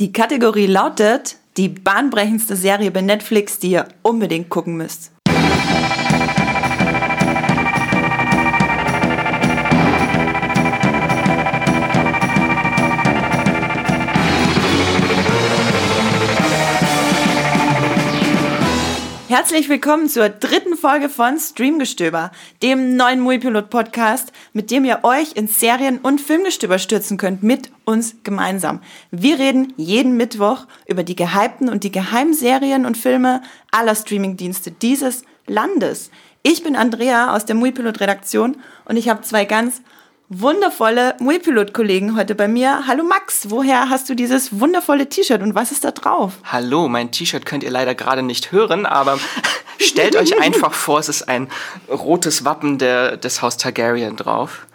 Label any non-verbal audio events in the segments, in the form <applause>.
Die Kategorie lautet die bahnbrechendste Serie bei Netflix, die ihr unbedingt gucken müsst. Herzlich willkommen zur dritten Folge von Streamgestöber, dem neuen Muipilot-Podcast, mit dem ihr euch ins Serien- und Filmgestöber stürzen könnt, mit uns gemeinsam. Wir reden jeden Mittwoch über die gehypten und die geheimen Serien und Filme aller Streamingdienste dieses Landes. Ich bin Andrea aus der Muipilot-Redaktion und ich habe zwei ganz wundervolle Muipilot-Kollegen heute bei mir. Hallo Max, woher hast du dieses wundervolle T-Shirt und was ist da drauf? Hallo, mein T-Shirt könnt ihr leider gerade nicht hören, aber stellt euch <laughs> einfach vor, es ist ein rotes Wappen der, des Haus Targaryen drauf.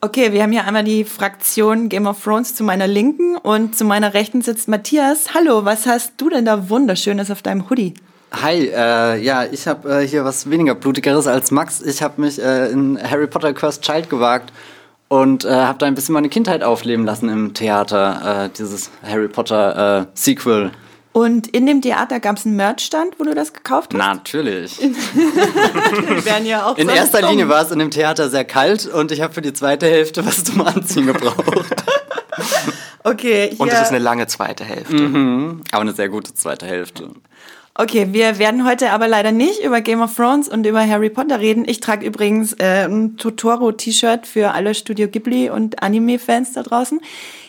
Okay, wir haben hier einmal die Fraktion Game of Thrones zu meiner Linken und zu meiner Rechten sitzt Matthias. Hallo, was hast du denn da Wunderschönes auf deinem Hoodie? Hi, äh, ja, ich habe äh, hier was weniger Blutigeres als Max. Ich habe mich äh, in Harry Potter Cursed Child gewagt und äh, habe da ein bisschen meine Kindheit aufleben lassen im Theater, äh, dieses Harry Potter äh, Sequel. Und in dem Theater gab es einen Merchstand, wo du das gekauft hast? Natürlich. <laughs> Werden ja auch In erster kommen. Linie war es in dem Theater sehr kalt und ich habe für die zweite Hälfte was zum Anziehen gebraucht. <laughs> Okay, hier, Und es ist eine lange zweite Hälfte. Aber eine sehr gute zweite Hälfte. Okay, wir werden heute aber leider nicht über Game of Thrones und über Harry Potter reden. Ich trage übrigens äh, ein Totoro-T-Shirt für alle Studio Ghibli und Anime-Fans da draußen.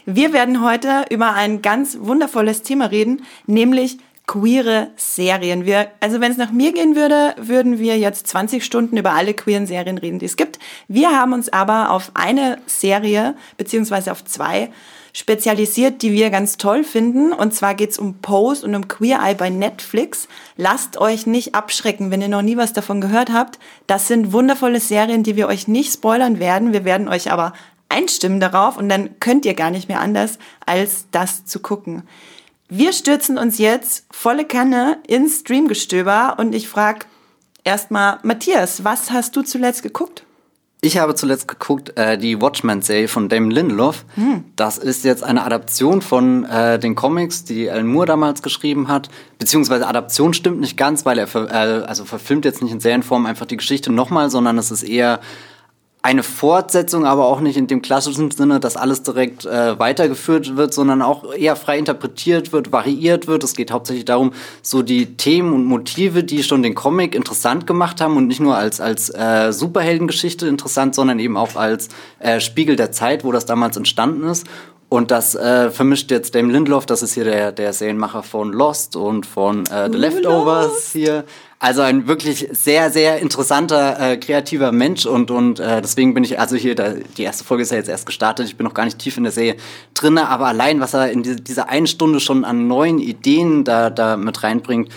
Wir werden heute über ein ganz wundervolles Thema reden, nämlich queere Serien. Wir, also wenn es nach mir gehen würde, würden wir jetzt 20 Stunden über alle queeren Serien reden, die es gibt. Wir haben uns aber auf eine Serie beziehungsweise auf zwei spezialisiert, die wir ganz toll finden. Und zwar geht's um Pose und um Queer Eye bei Netflix. Lasst euch nicht abschrecken, wenn ihr noch nie was davon gehört habt. Das sind wundervolle Serien, die wir euch nicht spoilern werden. Wir werden euch aber einstimmen darauf und dann könnt ihr gar nicht mehr anders, als das zu gucken. Wir stürzen uns jetzt volle Kanne ins Streamgestöber und ich frage erstmal Matthias, was hast du zuletzt geguckt? Ich habe zuletzt geguckt, äh, die Watchmen-Serie von Damon Lindelof. Das ist jetzt eine Adaption von äh, den Comics, die Alan Moore damals geschrieben hat. Beziehungsweise Adaption stimmt nicht ganz, weil er ver äh, also verfilmt jetzt nicht in Serienform einfach die Geschichte nochmal, sondern es ist eher eine Fortsetzung, aber auch nicht in dem klassischen Sinne, dass alles direkt äh, weitergeführt wird, sondern auch eher frei interpretiert wird, variiert wird. Es geht hauptsächlich darum, so die Themen und Motive, die schon den Comic interessant gemacht haben und nicht nur als, als äh, Superheldengeschichte interessant, sondern eben auch als äh, Spiegel der Zeit, wo das damals entstanden ist. Und das äh, vermischt jetzt Damon Lindelof, das ist hier der, der Serienmacher von Lost und von äh, The Leftovers hier. Also ein wirklich sehr, sehr interessanter, äh, kreativer Mensch und, und äh, deswegen bin ich, also hier, da, die erste Folge ist ja jetzt erst gestartet, ich bin noch gar nicht tief in der Serie drinne, aber allein, was er in diese, dieser einen Stunde schon an neuen Ideen da, da mit reinbringt,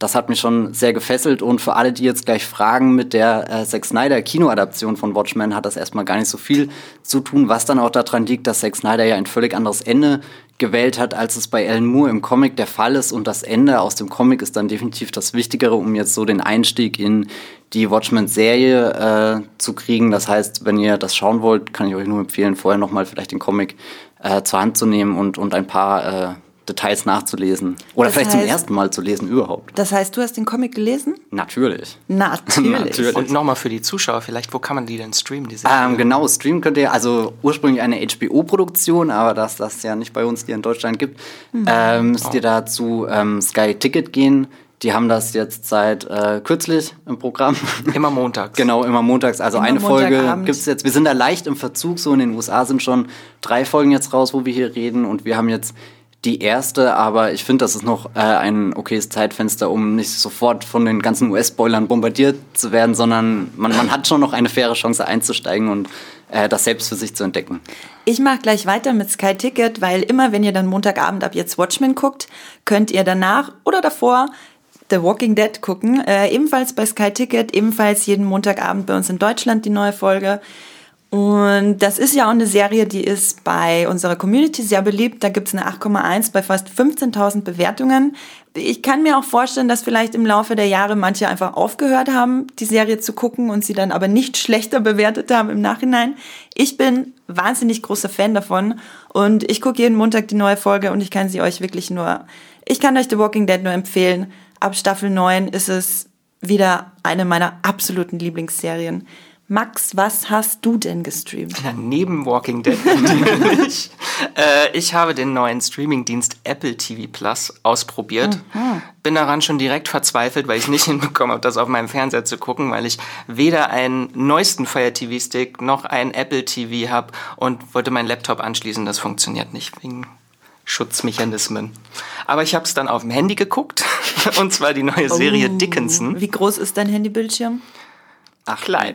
das hat mich schon sehr gefesselt und für alle, die jetzt gleich fragen, mit der äh, Zack Snyder Kinoadaption von Watchmen hat das erstmal gar nicht so viel zu tun, was dann auch daran liegt, dass Zack Snyder ja ein völlig anderes Ende gewählt hat, als es bei Alan Moore im Comic der Fall ist und das Ende aus dem Comic ist dann definitiv das Wichtigere, um jetzt so den Einstieg in die Watchmen-Serie äh, zu kriegen. Das heißt, wenn ihr das schauen wollt, kann ich euch nur empfehlen, vorher nochmal vielleicht den Comic äh, zur Hand zu nehmen und, und ein paar äh, Details nachzulesen. Oder Das vielleicht zum heißt- ersten Mal zu lesen überhaupt. Das heißt, du hast den Comic gelesen? Natürlich. Natürlich. <laughs> Natürlich. Und nochmal für die Zuschauer, vielleicht, wo kann man die denn streamen, die Serie? Ähm, genau, streamen könnt ihr, also ursprünglich eine HBO-Produktion, aber dass das ja nicht bei uns hier in Deutschland gibt, ähm, müsst ihr da zu ähm, Sky Ticket gehen. Die haben das jetzt seit äh, kürzlich im Programm. <laughs> Immer montags. Genau, immer montags. Also Immer eine Folge Montagabend. gibt's jetzt. Wir sind da leicht im Verzug. So in den USA sind schon drei Folgen jetzt raus, wo wir hier reden. Und wir haben jetzt die erste, aber ich finde, das ist noch äh, ein okayes Zeitfenster, um nicht sofort von den ganzen US-Spoilern bombardiert zu werden, sondern man, man hat schon noch eine faire Chance einzusteigen und äh, das selbst für sich zu entdecken. Ich mache gleich weiter mit Sky Ticket, weil immer, wenn ihr dann Montagabend ab jetzt Watchmen guckt, könnt ihr danach oder davor The Walking Dead gucken. Äh, ebenfalls bei Sky Ticket, ebenfalls jeden Montagabend bei uns in Deutschland die neue Folge. Und das ist ja auch eine Serie, die ist bei unserer Community sehr beliebt. Da gibt's eine 8,1 bei fast 15.000 Bewertungen. Ich kann mir auch vorstellen, dass vielleicht im Laufe der Jahre manche einfach aufgehört haben, die Serie zu gucken und sie dann aber nicht <laughs> schlechter bewertet haben im Nachhinein. Ich bin wahnsinnig großer Fan davon und ich gucke jeden Montag die neue Folge und ich kann sie euch wirklich nur, ich kann euch The Walking Dead nur empfehlen. Ab Staffel 9 ist es wieder eine meiner absoluten Lieblingsserien. Max, was hast du denn gestreamt? Ja, neben Walking Dead <laughs> natürlich. äh, ich habe den neuen Streamingdienst Apple TV Plus ausprobiert. Mhm. Bin daran schon direkt verzweifelt, weil ich nicht <laughs> hinbekommen habe, das auf meinem Fernseher zu gucken, weil ich weder einen neuesten Fire TV Stick noch einen Apple TV habe und wollte meinen Laptop anschließen. Das funktioniert nicht wegen Schutzmechanismen. Aber ich habe es dann auf dem Handy geguckt <laughs> und zwar die neue Serie oh. Dickinson. Wie groß ist dein Handybildschirm? Ach, klein.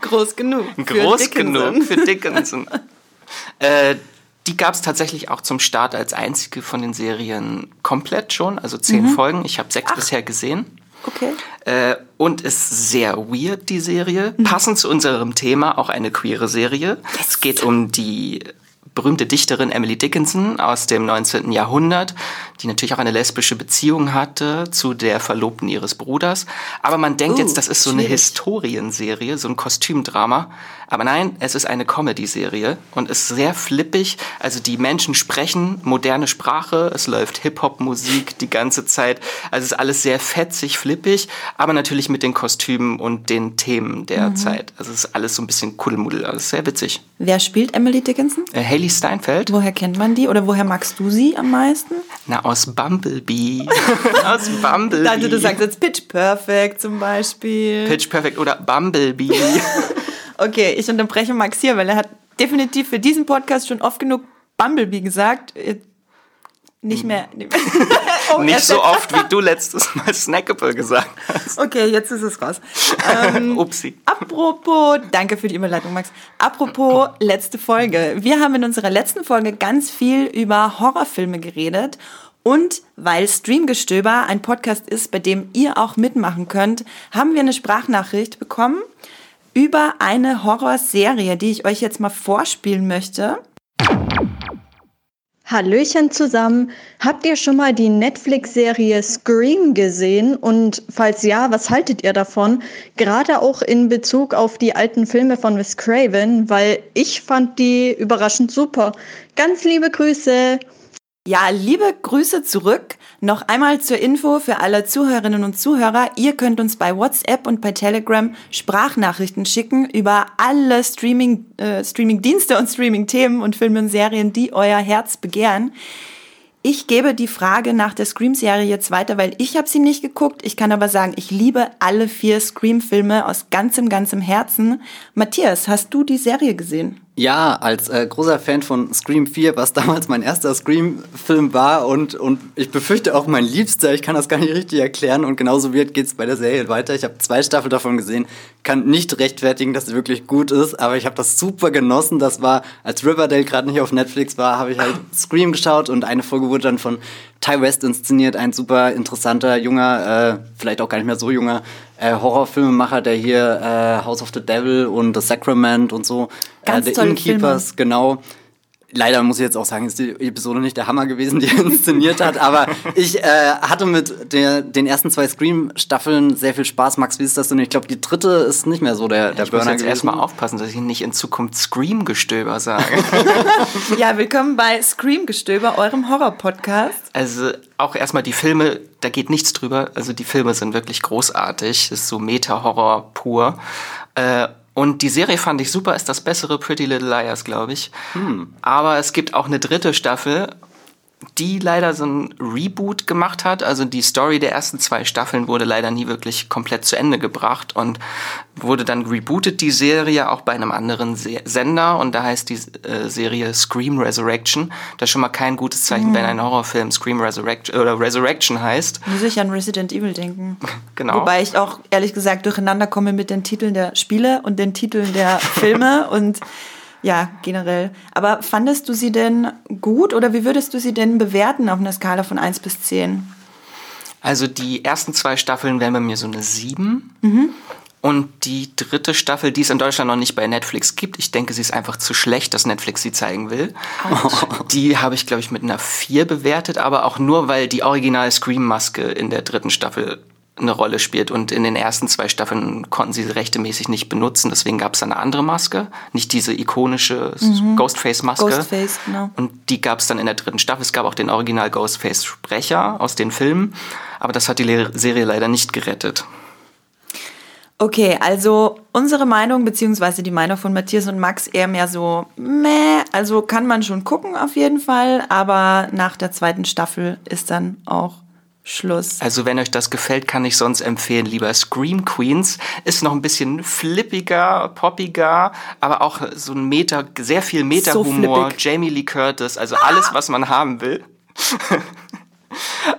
Groß genug. <laughs> Groß genug für Dickinson. <laughs> äh, die gab es tatsächlich auch zum Start als einzige von den Serien komplett schon, also zehn mhm. Folgen. Ich habe sechs Ach. bisher gesehen. Okay. Äh, und ist sehr weird, die Serie. Mhm. Passend zu unserem Thema, auch eine queere Serie. Yes. Es geht um die berühmte Dichterin Emily Dickinson aus dem 19. Jahrhundert, die natürlich auch eine lesbische Beziehung hatte zu der Verlobten ihres Bruders. Aber man denkt uh, jetzt, das ist so schwierig. eine Historienserie, so ein Kostümdrama. Aber nein, es ist eine Comedy-Serie und ist sehr flippig. Also die Menschen sprechen moderne Sprache, es läuft Hip-Hop-Musik die ganze Zeit. Also es ist alles sehr fetzig, flippig, aber natürlich mit den Kostümen und den Themen der mhm. Zeit. Also es ist alles so ein bisschen Kuddelmuddel. Also sehr witzig. Wer spielt Emily Dickinson? Äh, Haley Steinfeld. Woher kennt man die oder woher magst du sie am meisten? Na, aus Bumblebee. <laughs> aus Bumblebee. Dachte, du sagst jetzt Pitch Perfect zum Beispiel. Pitch Perfect oder Bumblebee. <laughs> Okay, ich unterbreche Max hier, weil er hat definitiv für diesen Podcast schon oft genug Bumblebee gesagt. Nicht mehr. <laughs> oh, <laughs> nicht so oft, wie du letztes Mal Snackable gesagt hast. Okay, jetzt ist es raus. Ähm, <laughs> Upsi. Apropos, danke für die Überleitung, Max. Apropos letzte Folge. Wir haben in unserer letzten Folge ganz viel über Horrorfilme geredet. Und weil Streamgestöber ein Podcast ist, bei dem ihr auch mitmachen könnt, haben wir eine Sprachnachricht bekommen über eine Horrorserie, die ich euch jetzt mal vorspielen möchte. Hallöchen zusammen. Habt ihr schon mal die Netflix-Serie Scream gesehen? Und falls ja, was haltet ihr davon? Gerade auch in Bezug auf die alten Filme von Wes Craven, weil ich fand die überraschend super. Ganz liebe Grüße. Ja, liebe Grüße zurück. Noch einmal zur Info für alle Zuhörerinnen und Zuhörer. Ihr könnt uns bei WhatsApp und bei Telegram Sprachnachrichten schicken über alle Streaming, äh, Streaming-Dienste und Streaming-Themen und Filme und Serien, die euer Herz begehren. Ich gebe die Frage nach der Scream-Serie jetzt weiter, weil ich habe sie nicht geguckt. Ich kann aber sagen, ich liebe alle vier Scream-Filme aus ganzem, ganzem Herzen. Matthias, hast du die Serie gesehen? Ja, als äh, großer Fan von Scream 4, was damals mein erster Scream-Film war und, und ich befürchte auch mein liebster, ich kann das gar nicht richtig erklären und genauso wird geht's bei der Serie weiter. Ich habe zwei Staffeln davon gesehen, kann nicht rechtfertigen, dass sie wirklich gut ist, aber ich habe das super genossen. Das war, als Riverdale gerade nicht auf Netflix war, habe ich halt Scream geschaut und eine Folge wurde dann von Ty West inszeniert, ein super interessanter, junger, äh, vielleicht auch gar nicht mehr so junger äh, Horrorfilmemacher, der hier äh, House of the Devil und The Sacrament und so, äh, The Innkeepers, Filme. genau, Leider muss ich jetzt auch sagen, ist die Episode nicht der Hammer gewesen, die er inszeniert hat, aber ich äh, hatte mit der, den ersten zwei Scream-Staffeln sehr viel Spaß. Max, wie ist das denn? Ich glaube, die dritte ist nicht mehr so der, der ich Burner. Ich muss jetzt erstmal aufpassen, dass ich nicht in Zukunft Scream-Gestöber sage. <laughs> ja, willkommen bei Scream-Gestöber, eurem Horror-Podcast. Also auch erstmal die Filme, da geht nichts drüber. Also die Filme sind wirklich großartig. Das ist so Meta-Horror pur. Äh, und die Serie fand ich super, ist das bessere Pretty Little Liars, glaube ich. Hm. Aber es gibt auch eine dritte Staffel die leider so ein Reboot gemacht hat. Also die Story der ersten zwei Staffeln wurde leider nie wirklich komplett zu Ende gebracht und wurde dann rebootet, die Serie, auch bei einem anderen Se Sender. Und da heißt die äh, Serie Scream Resurrection. Das ist schon mal kein gutes Zeichen, mhm. wenn ein Horrorfilm Scream Resurrection oder Resurrection heißt. Muss ich an Resident Evil denken. <laughs> genau. Wobei ich auch ehrlich gesagt durcheinander komme mit den Titeln der Spiele und den Titeln der <laughs> Filme und ja, generell. Aber fandest du sie denn gut oder wie würdest du sie denn bewerten auf einer Skala von 1 bis 10? Also die ersten zwei Staffeln wären bei mir so eine 7. Mhm. Und die dritte Staffel, die es in Deutschland noch nicht bei Netflix gibt, ich denke, sie ist einfach zu schlecht, dass Netflix sie zeigen will. Die habe ich, glaube ich, mit einer 4 bewertet, aber auch nur, weil die original Scream-Maske in der dritten Staffel eine Rolle spielt. Und in den ersten zwei Staffeln konnten sie sie rechtemäßig nicht benutzen. Deswegen gab es eine andere Maske, nicht diese ikonische mhm. Ghostface-Maske. Ghostface, genau. Und die gab es dann in der dritten Staffel. Es gab auch den Original Ghostface-Sprecher aus den Filmen. Aber das hat die Serie leider nicht gerettet. Okay, also unsere Meinung, beziehungsweise die Meinung von Matthias und Max eher mehr so, meh, also kann man schon gucken auf jeden Fall, aber nach der zweiten Staffel ist dann auch Schluss. Also wenn euch das gefällt, kann ich sonst empfehlen, lieber Scream Queens. Ist noch ein bisschen flippiger, poppiger, aber auch so ein Meta, sehr viel Meta-Humor. So Jamie Lee Curtis, also ah! alles, was man haben will. <laughs>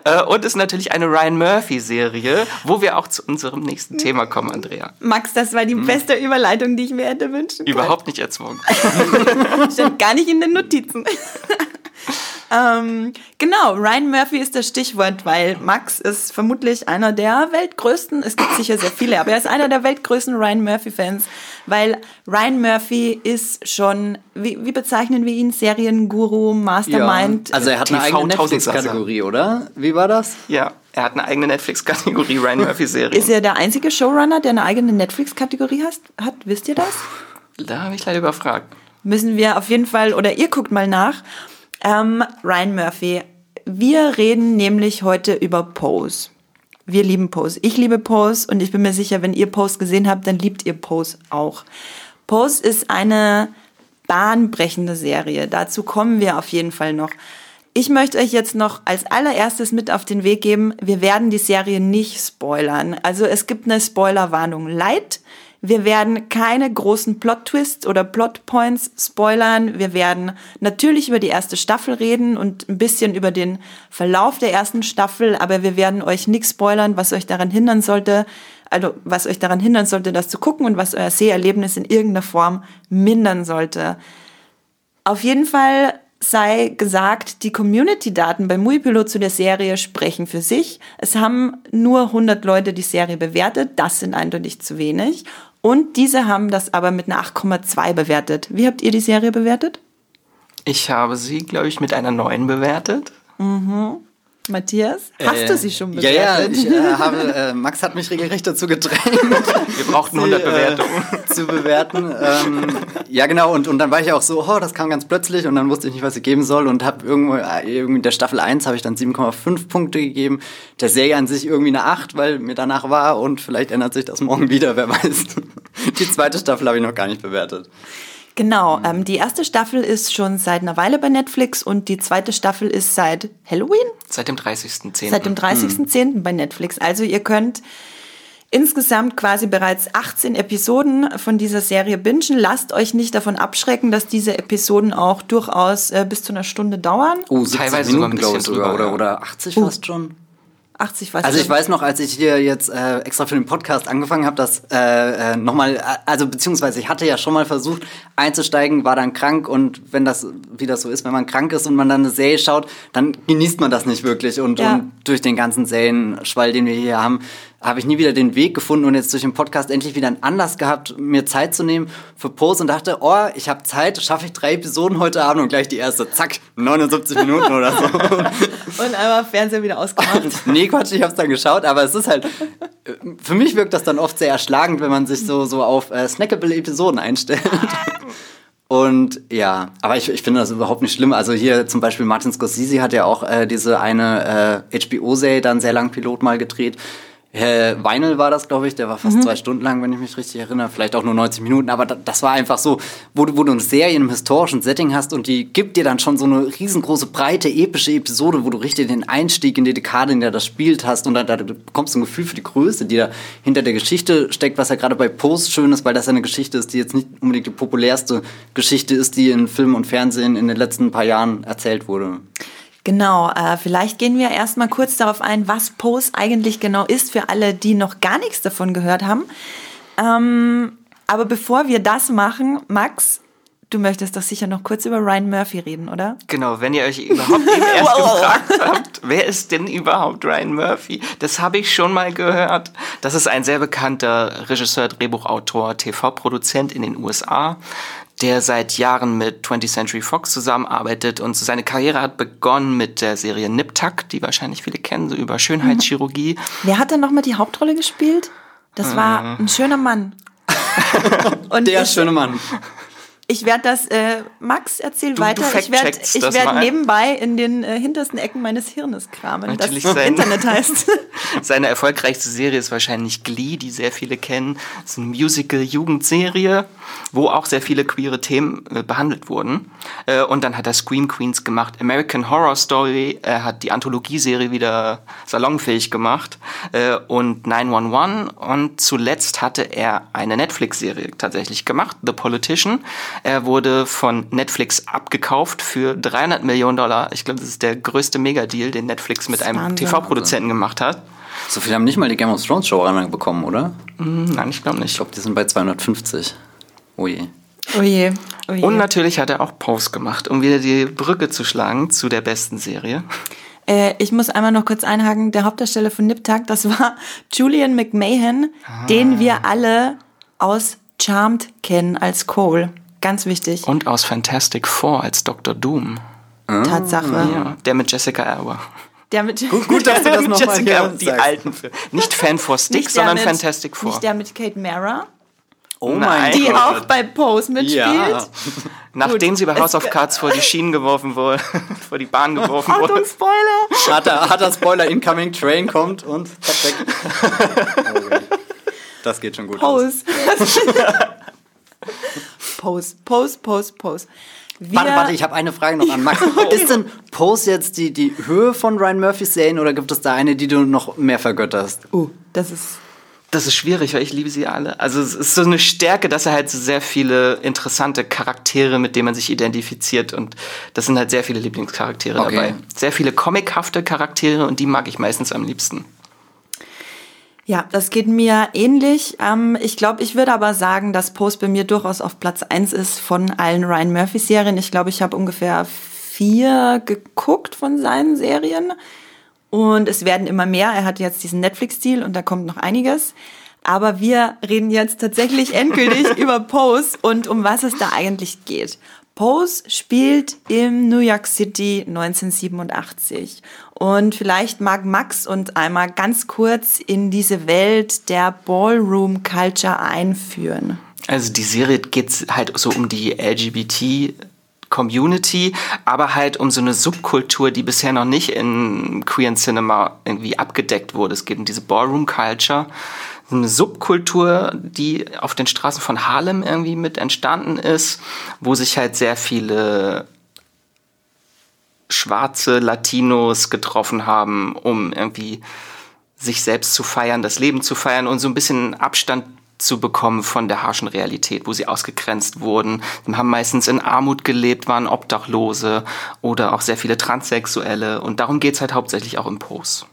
Äh, und ist natürlich eine Ryan Murphy-Serie, wo wir auch zu unserem nächsten Thema kommen, Andrea. Max, das war die hm. beste Überleitung, die ich mir hätte wünschen können. Überhaupt nicht erzwungen. <laughs> Stand gar nicht in den Notizen. <laughs> Ähm, genau, Ryan Murphy ist das Stichwort, weil Max ist vermutlich einer der weltgrößten, es gibt sicher sehr viele, aber er ist einer der weltgrößten Ryan Murphy-Fans, weil Ryan Murphy ist schon, wie, wie bezeichnen wir ihn, Serienguru, Mastermind. Ja, also er hat eine eigene Netflix-Kategorie, oder? Wie war das? Ja. Er hat eine eigene Netflix-Kategorie, Ryan Murphy-Serie. Ist er der einzige Showrunner, der eine eigene Netflix-Kategorie hat? Wisst ihr das? Da habe ich leider überfragt. Müssen wir auf jeden Fall, oder ihr guckt mal nach. Ähm, Ryan Murphy. Wir reden nämlich heute über Pose. Wir lieben Pose. Ich liebe Pose und ich bin mir sicher, wenn ihr Pose gesehen habt, dann liebt ihr Pose auch. Pose ist eine bahnbrechende Serie. Dazu kommen wir auf jeden Fall noch. Ich möchte euch jetzt noch als allererstes mit auf den Weg geben, wir werden die Serie nicht spoilern. Also es gibt eine Spoilerwarnung light. Wir werden keine großen Plot-Twists oder Plot-Points spoilern. Wir werden natürlich über die erste Staffel reden und ein bisschen über den Verlauf der ersten Staffel, aber wir werden euch nichts spoilern, was euch daran hindern sollte, also was euch daran hindern sollte, das zu gucken und was euer Seherlebnis in irgendeiner Form mindern sollte. Auf jeden Fall sei gesagt, die Community-Daten bei Muipilot zu der Serie sprechen für sich. Es haben nur 100 Leute die Serie bewertet. Das sind eindeutig zu wenig. Und diese haben das aber mit einer 8,2 bewertet. Wie habt ihr die Serie bewertet? Ich habe sie, glaube ich, mit einer 9 bewertet. Mhm. Matthias, hast äh, du sie schon bewertet? Ja, ja, ich äh, habe, äh, Max hat mich regelrecht dazu gedrängt. Wir brauchten 100 äh, Bewertungen. zu bewerten. Ähm, ja, genau, und, und dann war ich auch so, oh, das kam ganz plötzlich und dann wusste ich nicht, was ich geben soll und habe irgendwo, äh, irgendwie der Staffel 1 habe ich dann 7,5 Punkte gegeben. Der Serie an sich irgendwie eine 8, weil mir danach war und vielleicht ändert sich das morgen wieder, wer weiß. Die zweite Staffel habe ich noch gar nicht bewertet. Genau, ähm, die erste Staffel ist schon seit einer Weile bei Netflix und die zweite Staffel ist seit Halloween? Seit dem 30.10. Seit dem 30.10. Mhm. bei Netflix. Also ihr könnt insgesamt quasi bereits 18 Episoden von dieser Serie bingen. Lasst euch nicht davon abschrecken, dass diese Episoden auch durchaus äh, bis zu einer Stunde dauern. Oh, teilweise sogar ein bisschen drüber, oder, oder 80 uh. fast schon. 80 weiß Also ich weiß noch, als ich hier jetzt äh, extra für den Podcast angefangen habe, dass äh, äh, nochmal, also beziehungsweise ich hatte ja schon mal versucht einzusteigen, war dann krank und wenn das, wie das so ist, wenn man krank ist und man dann eine Serie schaut, dann genießt man das nicht wirklich und, ja. und durch den ganzen Serienschwall, den wir hier haben, habe ich nie wieder den Weg gefunden und jetzt durch den Podcast endlich wieder einen Anlass gehabt, mir Zeit zu nehmen für Pose und dachte, oh, ich habe Zeit, schaffe ich drei Episoden heute Abend und gleich die erste, zack, 79 Minuten oder so. <laughs> und einmal Fernseher wieder ausgemacht. <laughs> nee, Quatsch, ich habe es dann geschaut, aber es ist halt, für mich wirkt das dann oft sehr erschlagend, wenn man sich so, so auf äh, snackable Episoden einstellt. <laughs> Und ja, aber ich, ich finde das überhaupt nicht schlimm. Also hier zum Beispiel Martin Scorsese hat ja auch äh, diese eine äh, HBO-Serie dann sehr lang Pilot mal gedreht. Herr Weinel war das, glaube ich, der war fast mhm. zwei Stunden lang, wenn ich mich richtig erinnere, vielleicht auch nur 90 Minuten, aber das war einfach so, wo du, wo du eine Serie in einem historischen Setting hast und die gibt dir dann schon so eine riesengroße, breite, epische Episode, wo du richtig den Einstieg in die Dekade, in der das spielt hast und da, da bekommst du ein Gefühl für die Größe, die da hinter der Geschichte steckt, was ja gerade bei Post schön ist, weil das eine Geschichte ist, die jetzt nicht unbedingt die populärste Geschichte ist, die in Film und Fernsehen in den letzten paar Jahren erzählt wurde. Genau, äh, vielleicht gehen wir erstmal kurz darauf ein, was Pose eigentlich genau ist für alle, die noch gar nichts davon gehört haben. Ähm, aber bevor wir das machen, Max, Du möchtest doch sicher noch kurz über Ryan Murphy reden, oder? Genau, wenn ihr euch überhaupt eben <laughs> erst gefragt habt, wer ist denn überhaupt Ryan Murphy? Das habe ich schon mal gehört. Das ist ein sehr bekannter Regisseur, Drehbuchautor, TV-Produzent in den USA, der seit Jahren mit 20th Century Fox zusammenarbeitet und seine Karriere hat begonnen mit der Serie Nip Tuck, die wahrscheinlich viele kennen, so über Schönheitschirurgie. Wer hat denn nochmal die Hauptrolle gespielt? Das war Äh. ein schöner Mann. <laughs> Und Der ich, schöne Mann. Ich werde das, äh, Max, erzähl Du- weiter. du ich werde ich werd nebenbei in den äh, hintersten Ecken meines Hirnes kramen, Natürlich das sein. Internet <laughs> heißt. Seine erfolgreichste Serie ist wahrscheinlich Glee, die sehr viele kennen. Das ist eine Musical-Jugendserie, wo auch sehr viele queere Themen äh, behandelt wurden. Äh, und dann hat er Scream Queens gemacht, American Horror Story, er hat die Anthologieserie wieder salonfähig gemacht äh, und 911 und zuletzt hatte er eine Netflix-Serie tatsächlich gemacht, The Politician. Er wurde von Netflix abgekauft für 300 Millionen Dollar. Ich glaube, das ist der größte Megadeal, den Netflix mit einem. TV-Produzenten gemacht hat. So viel haben nicht mal die Game of Thrones Showrunner bekommen, oder? Hm, Nein, ich glaube Ich nicht. glaube, die sind bei 250. Oh je. Oh je, oh je. Und natürlich hat er auch Pause gemacht, um wieder die Brücke zu schlagen zu der besten Serie. Äh, ich muss einmal noch kurz einhaken, der Hauptdarsteller von Niptak, das war <laughs> Julian McMahon, den wir alle aus Charmed kennen als Cole. Ganz wichtig. Und aus Fantastic Four als Dr. Doom. Tatsache. Ja, der mit Jessica Alba. Der mit Gut, dass du <laughs> das Mit nochmal Jessica Alba, die sagst. alten Filme. Nicht Fan for Stick, sondern mit, Fantastic Four. Nicht der mit Kate Mara, Oh mein die Gott. auch bei Pose mitspielt. Ja. <laughs> Nachdem sie bei House of Cards vor die Schienen geworfen wurde, <laughs> vor die Bahn geworfen Achtung, wurde. Spoiler! Hat er, hat er Spoiler, Incoming Train kommt und zack, weg. Oh. Das geht schon gut aus. Pose. Pose, Pose, Pose, Pose. Wir, Warte, warte, ich habe eine Frage noch an Max. <laughs> Ist denn Pose jetzt die, die Höhe von Ryan Murphys Serien oder gibt es da eine, die du noch mehr vergötterst? Oh, das ist. Das ist schwierig, weil ich liebe sie alle. Also es ist so eine Stärke, dass er halt so sehr viele interessante Charaktere, mit denen man sich identifiziert und das sind halt sehr viele Lieblingscharaktere Okay. dabei. Sehr viele comichafte Charaktere und die mag ich meistens am liebsten. Ja, das geht mir ähnlich. Ähm, ich glaube, ich würde aber sagen, dass Pose bei mir durchaus auf Platz eins ist von allen Ryan Murphy-Serien. Ich glaube, ich habe ungefähr vier geguckt von seinen Serien. Und es werden immer mehr. Er hat jetzt diesen Netflix-Deal und da kommt noch einiges. Aber wir reden jetzt tatsächlich endgültig <laughs> über Pose und um was es da eigentlich geht. Pose spielt im New York City 1987. Und vielleicht mag Max uns einmal ganz kurz in diese Welt der Ballroom Culture einführen. Also die Serie geht halt so um die LGBT Community, aber halt um so eine Subkultur, die bisher noch nicht in queeren Cinema irgendwie abgedeckt wurde. Es geht um diese Ballroom Culture, eine Subkultur, die auf den Straßen von Harlem irgendwie mit entstanden ist, wo sich halt sehr viele schwarze Latinos getroffen haben, um irgendwie sich selbst zu feiern, das Leben zu feiern und so ein bisschen Abstand zu bekommen von der harschen Realität, wo sie ausgegrenzt wurden. Sie haben meistens in Armut gelebt, waren Obdachlose oder auch sehr viele Transsexuelle. Und darum geht's halt hauptsächlich auch im Pose.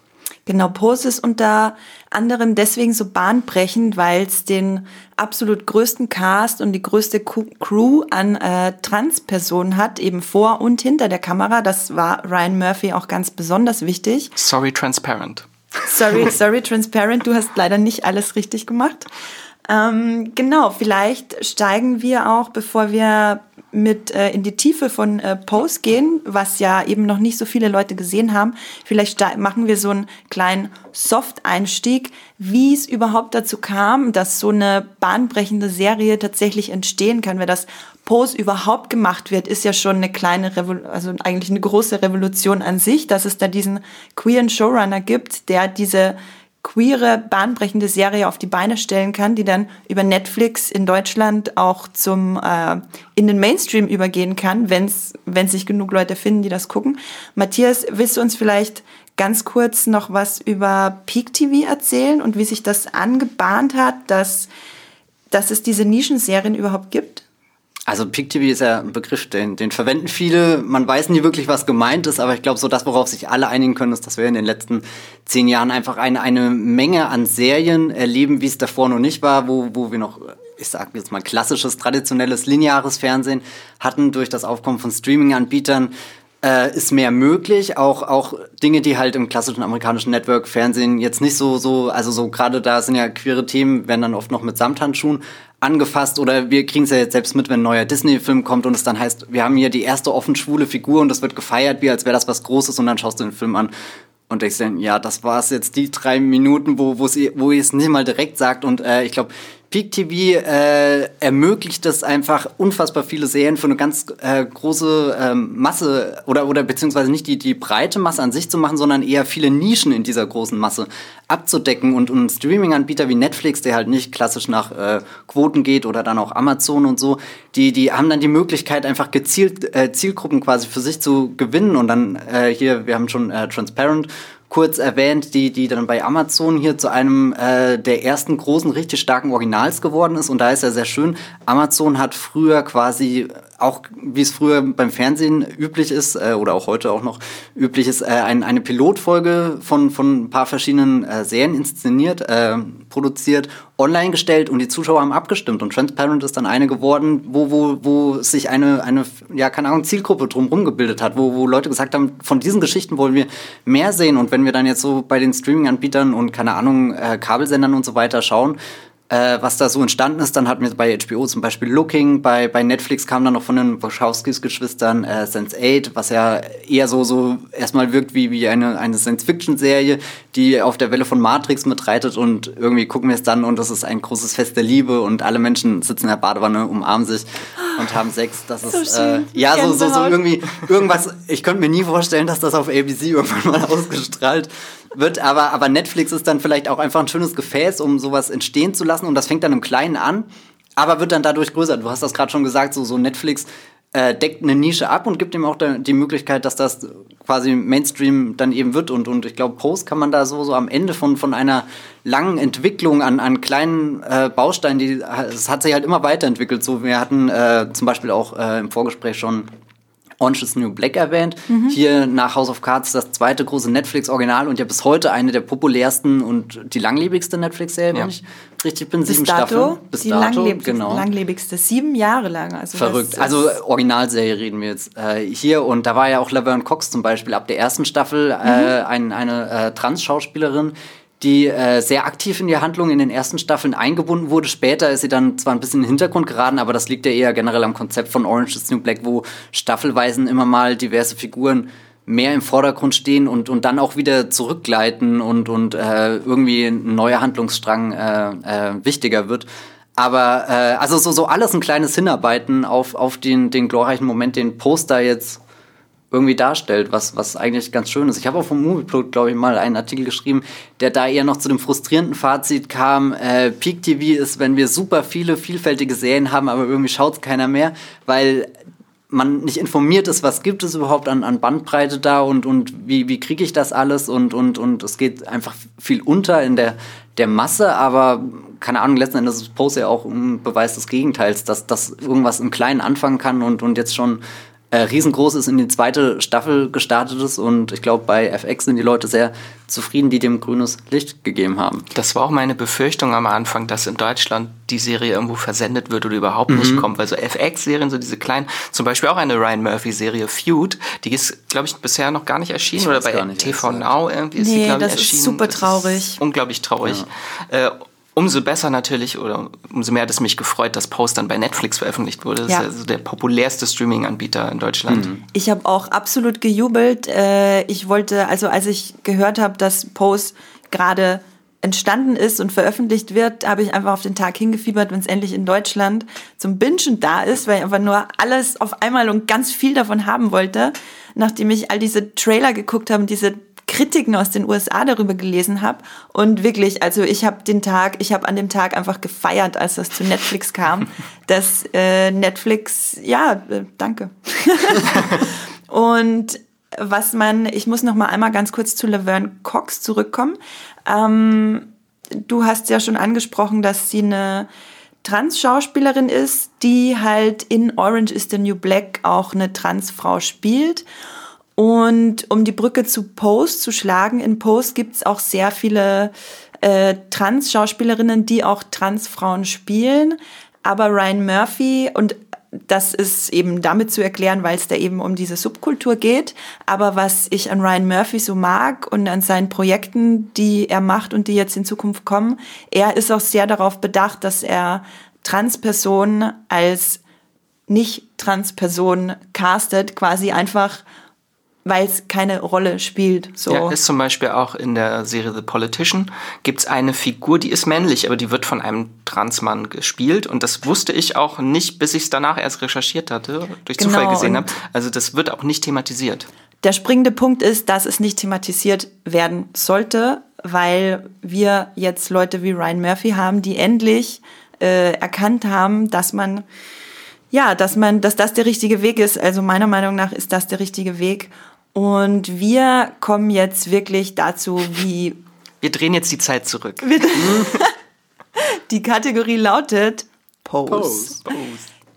Genau, Pose ist unter anderem deswegen so bahnbrechend, weil es den absolut größten Cast und die größte Crew an äh, Transpersonen hat, eben vor und hinter der Kamera. Das war Ryan Murphy auch ganz besonders wichtig. Sorry, transparent. Sorry, <laughs> sorry, transparent, du hast leider nicht alles richtig gemacht. Ähm, genau, vielleicht steigen wir auch, bevor wir mit äh, in die Tiefe von äh, Pose gehen, was ja eben noch nicht so viele Leute gesehen haben. Vielleicht machen wir so einen kleinen Soft-Einstieg, wie es überhaupt dazu kam, dass so eine bahnbrechende Serie tatsächlich entstehen kann. Wer das Pose überhaupt gemacht wird, ist ja schon eine kleine, Revol also eigentlich eine große Revolution an sich, dass es da diesen queeren Showrunner gibt, der diese queere, bahnbrechende Serie auf die Beine stellen kann, die dann über Netflix in Deutschland auch zum äh, in den Mainstream übergehen kann, wenn sich genug Leute finden, die das gucken. Matthias, willst du uns vielleicht ganz kurz noch was über Peak TV erzählen und wie sich das angebahnt hat, dass dass es diese Nischenserien überhaupt gibt? Also Peak TV ist ja ein Begriff, den, den verwenden viele. Man weiß nie wirklich, was gemeint ist, aber ich glaube, so das, worauf sich alle einigen können, ist, dass wir in den letzten zehn Jahren einfach eine, eine Menge an Serien erleben, wie es davor noch nicht war, wo, wo wir noch ich sage jetzt mal, klassisches, traditionelles, lineares Fernsehen hatten durch das Aufkommen von Streaming-Anbietern äh, ist mehr möglich. Auch, auch Dinge, die halt im klassischen amerikanischen Network-Fernsehen jetzt nicht so, so, also so gerade da sind ja queere Themen, werden dann oft noch mit Samthandschuhen angefasst oder wir kriegen es ja jetzt selbst mit, wenn ein neuer Disney-Film kommt und es dann heißt, wir haben hier die erste offen schwule Figur und das wird gefeiert, wie als wäre das was Großes und dann schaust du den Film an und denkst dann, ja, das war es jetzt die drei Minuten, wo, wo, ihr es nicht mal direkt sagt und äh, ich glaube, Peak TV äh, ermöglicht es einfach unfassbar viele Serien für eine ganz äh, große ähm, Masse oder oder beziehungsweise nicht die die breite Masse an sich zu machen, sondern eher viele Nischen in dieser großen Masse abzudecken und ein Streaming-Anbieter wie Netflix, der halt nicht klassisch nach äh, Quoten geht oder dann auch Amazon und so, die die haben dann die Möglichkeit einfach gezielt äh, Zielgruppen quasi für sich zu gewinnen und dann äh, hier wir haben schon äh, Transparent kurz erwähnt, die, die dann bei Amazon hier zu einem äh, der ersten großen, richtig starken Originals geworden ist. Und da ist ja sehr schön, Amazon hat früher quasi, auch wie es früher beim Fernsehen üblich ist, äh, oder auch heute auch noch üblich ist, äh, ein, eine Pilotfolge von, von ein paar verschiedenen äh, Serien inszeniert, äh, produziert online gestellt und die Zuschauer haben abgestimmt. Und Transparent ist dann eine geworden, wo, wo, wo sich eine, eine, ja, keine Ahnung, Zielgruppe drumherum gebildet hat, wo, wo Leute gesagt haben, von diesen Geschichten wollen wir mehr sehen. Und wenn wir dann jetzt so bei den Streaming-Anbietern und keine Ahnung, äh, Kabelsendern und so weiter schauen, äh, was da so entstanden ist. Dann hatten wir bei HBO zum Beispiel Looking, bei, bei Netflix kam dann noch von den Wachowskis-Geschwistern äh, Sense8, was ja eher so, so erstmal wirkt wie, wie eine, eine Science-Fiction-Serie, die auf der Welle von Matrix mitreitet und irgendwie gucken wir es dann und das ist ein großes Fest der Liebe und alle Menschen sitzen in der Badewanne, umarmen sich und haben Sex. Das so ist äh, ja so, so, so irgendwie irgendwas. Ich könnte mir nie vorstellen, dass das auf ABC irgendwann mal <laughs> ausgestrahlt wird, aber, aber Netflix ist dann vielleicht auch einfach ein schönes Gefäß, um sowas entstehen zu lassen und das fängt dann im Kleinen an, aber wird dann dadurch größer. Du hast das gerade schon gesagt, so, so Netflix äh, deckt eine Nische ab und gibt ihm auch die Möglichkeit, dass das quasi Mainstream dann eben wird. Und, und ich glaube, Post kann man da so, so am Ende von, von einer langen Entwicklung an, an kleinen äh, Bausteinen, die, es hat sich halt immer weiterentwickelt. So, wir hatten äh, zum Beispiel auch äh, im Vorgespräch schon Orange is New Black erwähnt. Mhm. Hier nach House of Cards das zweite große Netflix-Original und ja bis heute eine der populärsten und die langlebigste Netflix-Serie, ja. wenn ich richtig bin. Bis sieben dato, Staffeln. Bis die dato, langlebigste, genau. langlebigste. Sieben Jahre lang. Also Verrückt. Also Originalserie reden wir jetzt äh, hier und da war ja auch Laverne Cox zum Beispiel ab der ersten Staffel äh, mhm. ein, eine äh, Trans-Schauspielerin, die äh, sehr aktiv in die Handlung in den ersten Staffeln eingebunden wurde. Später ist sie dann zwar ein bisschen in den Hintergrund geraten, aber das liegt ja eher generell am Konzept von Orange is New Black, wo staffelweisen immer mal diverse Figuren mehr im Vordergrund stehen und, und dann auch wieder zurückgleiten und, und äh, irgendwie ein neuer Handlungsstrang äh, äh, wichtiger wird. Aber äh, also so, so alles ein kleines Hinarbeiten auf, auf den, den glorreichen Moment, den Poster jetzt irgendwie darstellt, was, was eigentlich ganz schön ist. Ich habe auch vom Movieplot, glaube ich, mal einen Artikel geschrieben, der da eher noch zu dem frustrierenden Fazit kam, äh, Peak TV ist, wenn wir super viele vielfältige Serien haben, aber irgendwie schaut es keiner mehr, weil man nicht informiert ist, was gibt es überhaupt an, an Bandbreite da und, und wie, wie kriege ich das alles und, und, und es geht einfach viel unter in der, der Masse, aber keine Ahnung, letzten Endes ist Post ja auch ein Beweis des Gegenteils, dass, dass irgendwas im Kleinen anfangen kann und, und jetzt schon äh, riesengroß ist, in die zweite Staffel gestartet ist. Und ich glaube, bei FX sind die Leute sehr zufrieden, die dem grünes Licht gegeben haben. Das war auch meine Befürchtung am Anfang, dass in Deutschland die Serie irgendwo versendet wird oder überhaupt mhm. nicht kommt. Weil so FX-Serien, so diese kleinen, zum Beispiel auch eine Ryan Murphy-Serie Feud, die ist, glaube ich, bisher noch gar nicht erschienen. Ich oder bei TV Now irgendwie ist nee, sie, glaube ich, erschienen. Ist super traurig. unglaublich traurig. Ja. Äh, umso besser natürlich oder umso mehr hat es mich gefreut, dass Post dann bei Netflix veröffentlicht wurde. Das ja. ist also der populärste Streaming-Anbieter in Deutschland. Mhm. Ich habe auch absolut gejubelt. Äh, ich wollte, also als ich gehört habe, dass Post gerade entstanden ist und veröffentlicht wird, habe ich einfach auf den Tag hingefiebert, wenn es endlich in Deutschland zum Bingen da ist, weil ich einfach nur alles auf einmal und ganz viel davon haben wollte, nachdem ich all diese Trailer geguckt habe, diese Kritiken aus den USA darüber gelesen habe. Und wirklich, also ich habe den Tag, ich habe an dem Tag einfach gefeiert, als das zu Netflix kam, <laughs> dass äh, Netflix, ja, äh, danke. <laughs> und was man, ich muss noch mal einmal ganz kurz zu Laverne Cox zurückkommen. Ähm, du hast ja schon angesprochen, dass sie eine Trans-Schauspielerin ist, die halt in Orange is the New Black auch eine Transfrau spielt. Und um die Brücke zu Post zu schlagen, in Post gibt's auch sehr viele äh, Trans-Schauspielerinnen, die auch Trans-Frauen spielen. Aber Ryan Murphy und das ist eben damit zu erklären, weil es da eben um diese Subkultur geht. Aber was ich an Ryan Murphy so mag und an seinen Projekten, die er macht und die jetzt in Zukunft kommen, er ist auch sehr darauf bedacht, dass er Transpersonen als nicht Transpersonen castet, quasi einfach weil es keine Rolle spielt. So. Ja, ist zum Beispiel auch in der Serie The Politician gibt es eine Figur, die ist männlich, aber die wird von einem Transmann gespielt und das wusste ich auch nicht, bis ich es danach erst recherchiert hatte, durch genau, Zufall gesehen habe. Also das wird auch nicht thematisiert. Der springende Punkt ist, dass es nicht thematisiert werden sollte, weil wir jetzt Leute wie Ryan Murphy haben, die endlich äh, erkannt haben, dass man ja, dass man, dass das der richtige Weg ist. Also meiner Meinung nach ist das der richtige Weg. Und wir kommen jetzt wirklich dazu, wie. Wir drehen jetzt die Zeit zurück. <laughs> die Kategorie lautet Pose. Pose. Pose.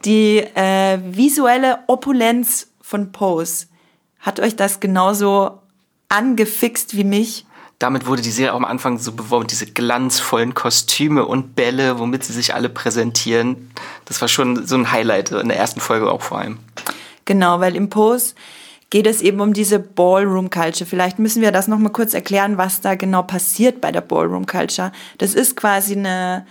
Die äh, visuelle Opulenz von Pose. Hat euch das genauso angefixt wie mich? Damit wurde die Serie auch am Anfang so beworben, diese glanzvollen Kostüme und Bälle, womit sie sich alle präsentieren. Das war schon so ein Highlight in der ersten Folge auch vor allem. Genau, weil im Pose geht es eben um diese Ballroom Culture. Vielleicht müssen wir das noch mal kurz erklären, was da genau passiert bei der Ballroom Culture. Das ist quasi eine,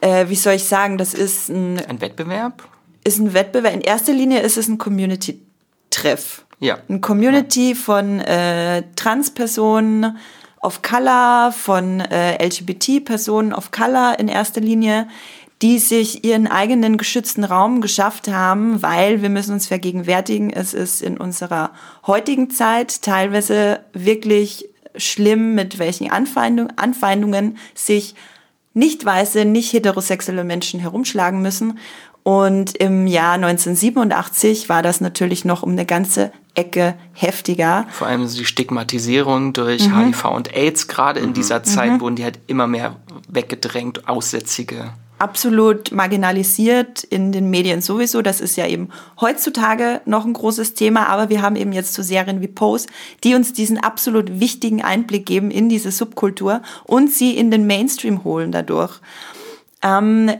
äh, wie soll ich sagen, das ist ein, ein Wettbewerb. Ist ein Wettbewerb. In erster Linie ist es ein Community-Treff. Ja. Ein Community ja. von äh, Transpersonen of Color, von äh, LGBT-Personen of Color in erster Linie, die sich ihren eigenen geschützten Raum geschafft haben, weil wir müssen uns vergegenwärtigen, es ist in unserer heutigen Zeit teilweise wirklich schlimm, mit welchen Anfeindung, Anfeindungen sich nicht weiße, nicht heterosexuelle Menschen herumschlagen müssen. Und im Jahr 1987 war das natürlich noch um eine ganze Ecke heftiger. Vor allem die Stigmatisierung durch mhm. HIV und AIDS, gerade in mhm. dieser Zeit mhm. wurden die halt immer mehr weggedrängt, Aussätzige absolut marginalisiert in den Medien sowieso. Das ist ja eben heutzutage noch ein großes Thema, aber wir haben eben jetzt so Serien wie Pose, die uns diesen absolut wichtigen Einblick geben in diese Subkultur und sie in den Mainstream holen dadurch. Ähm,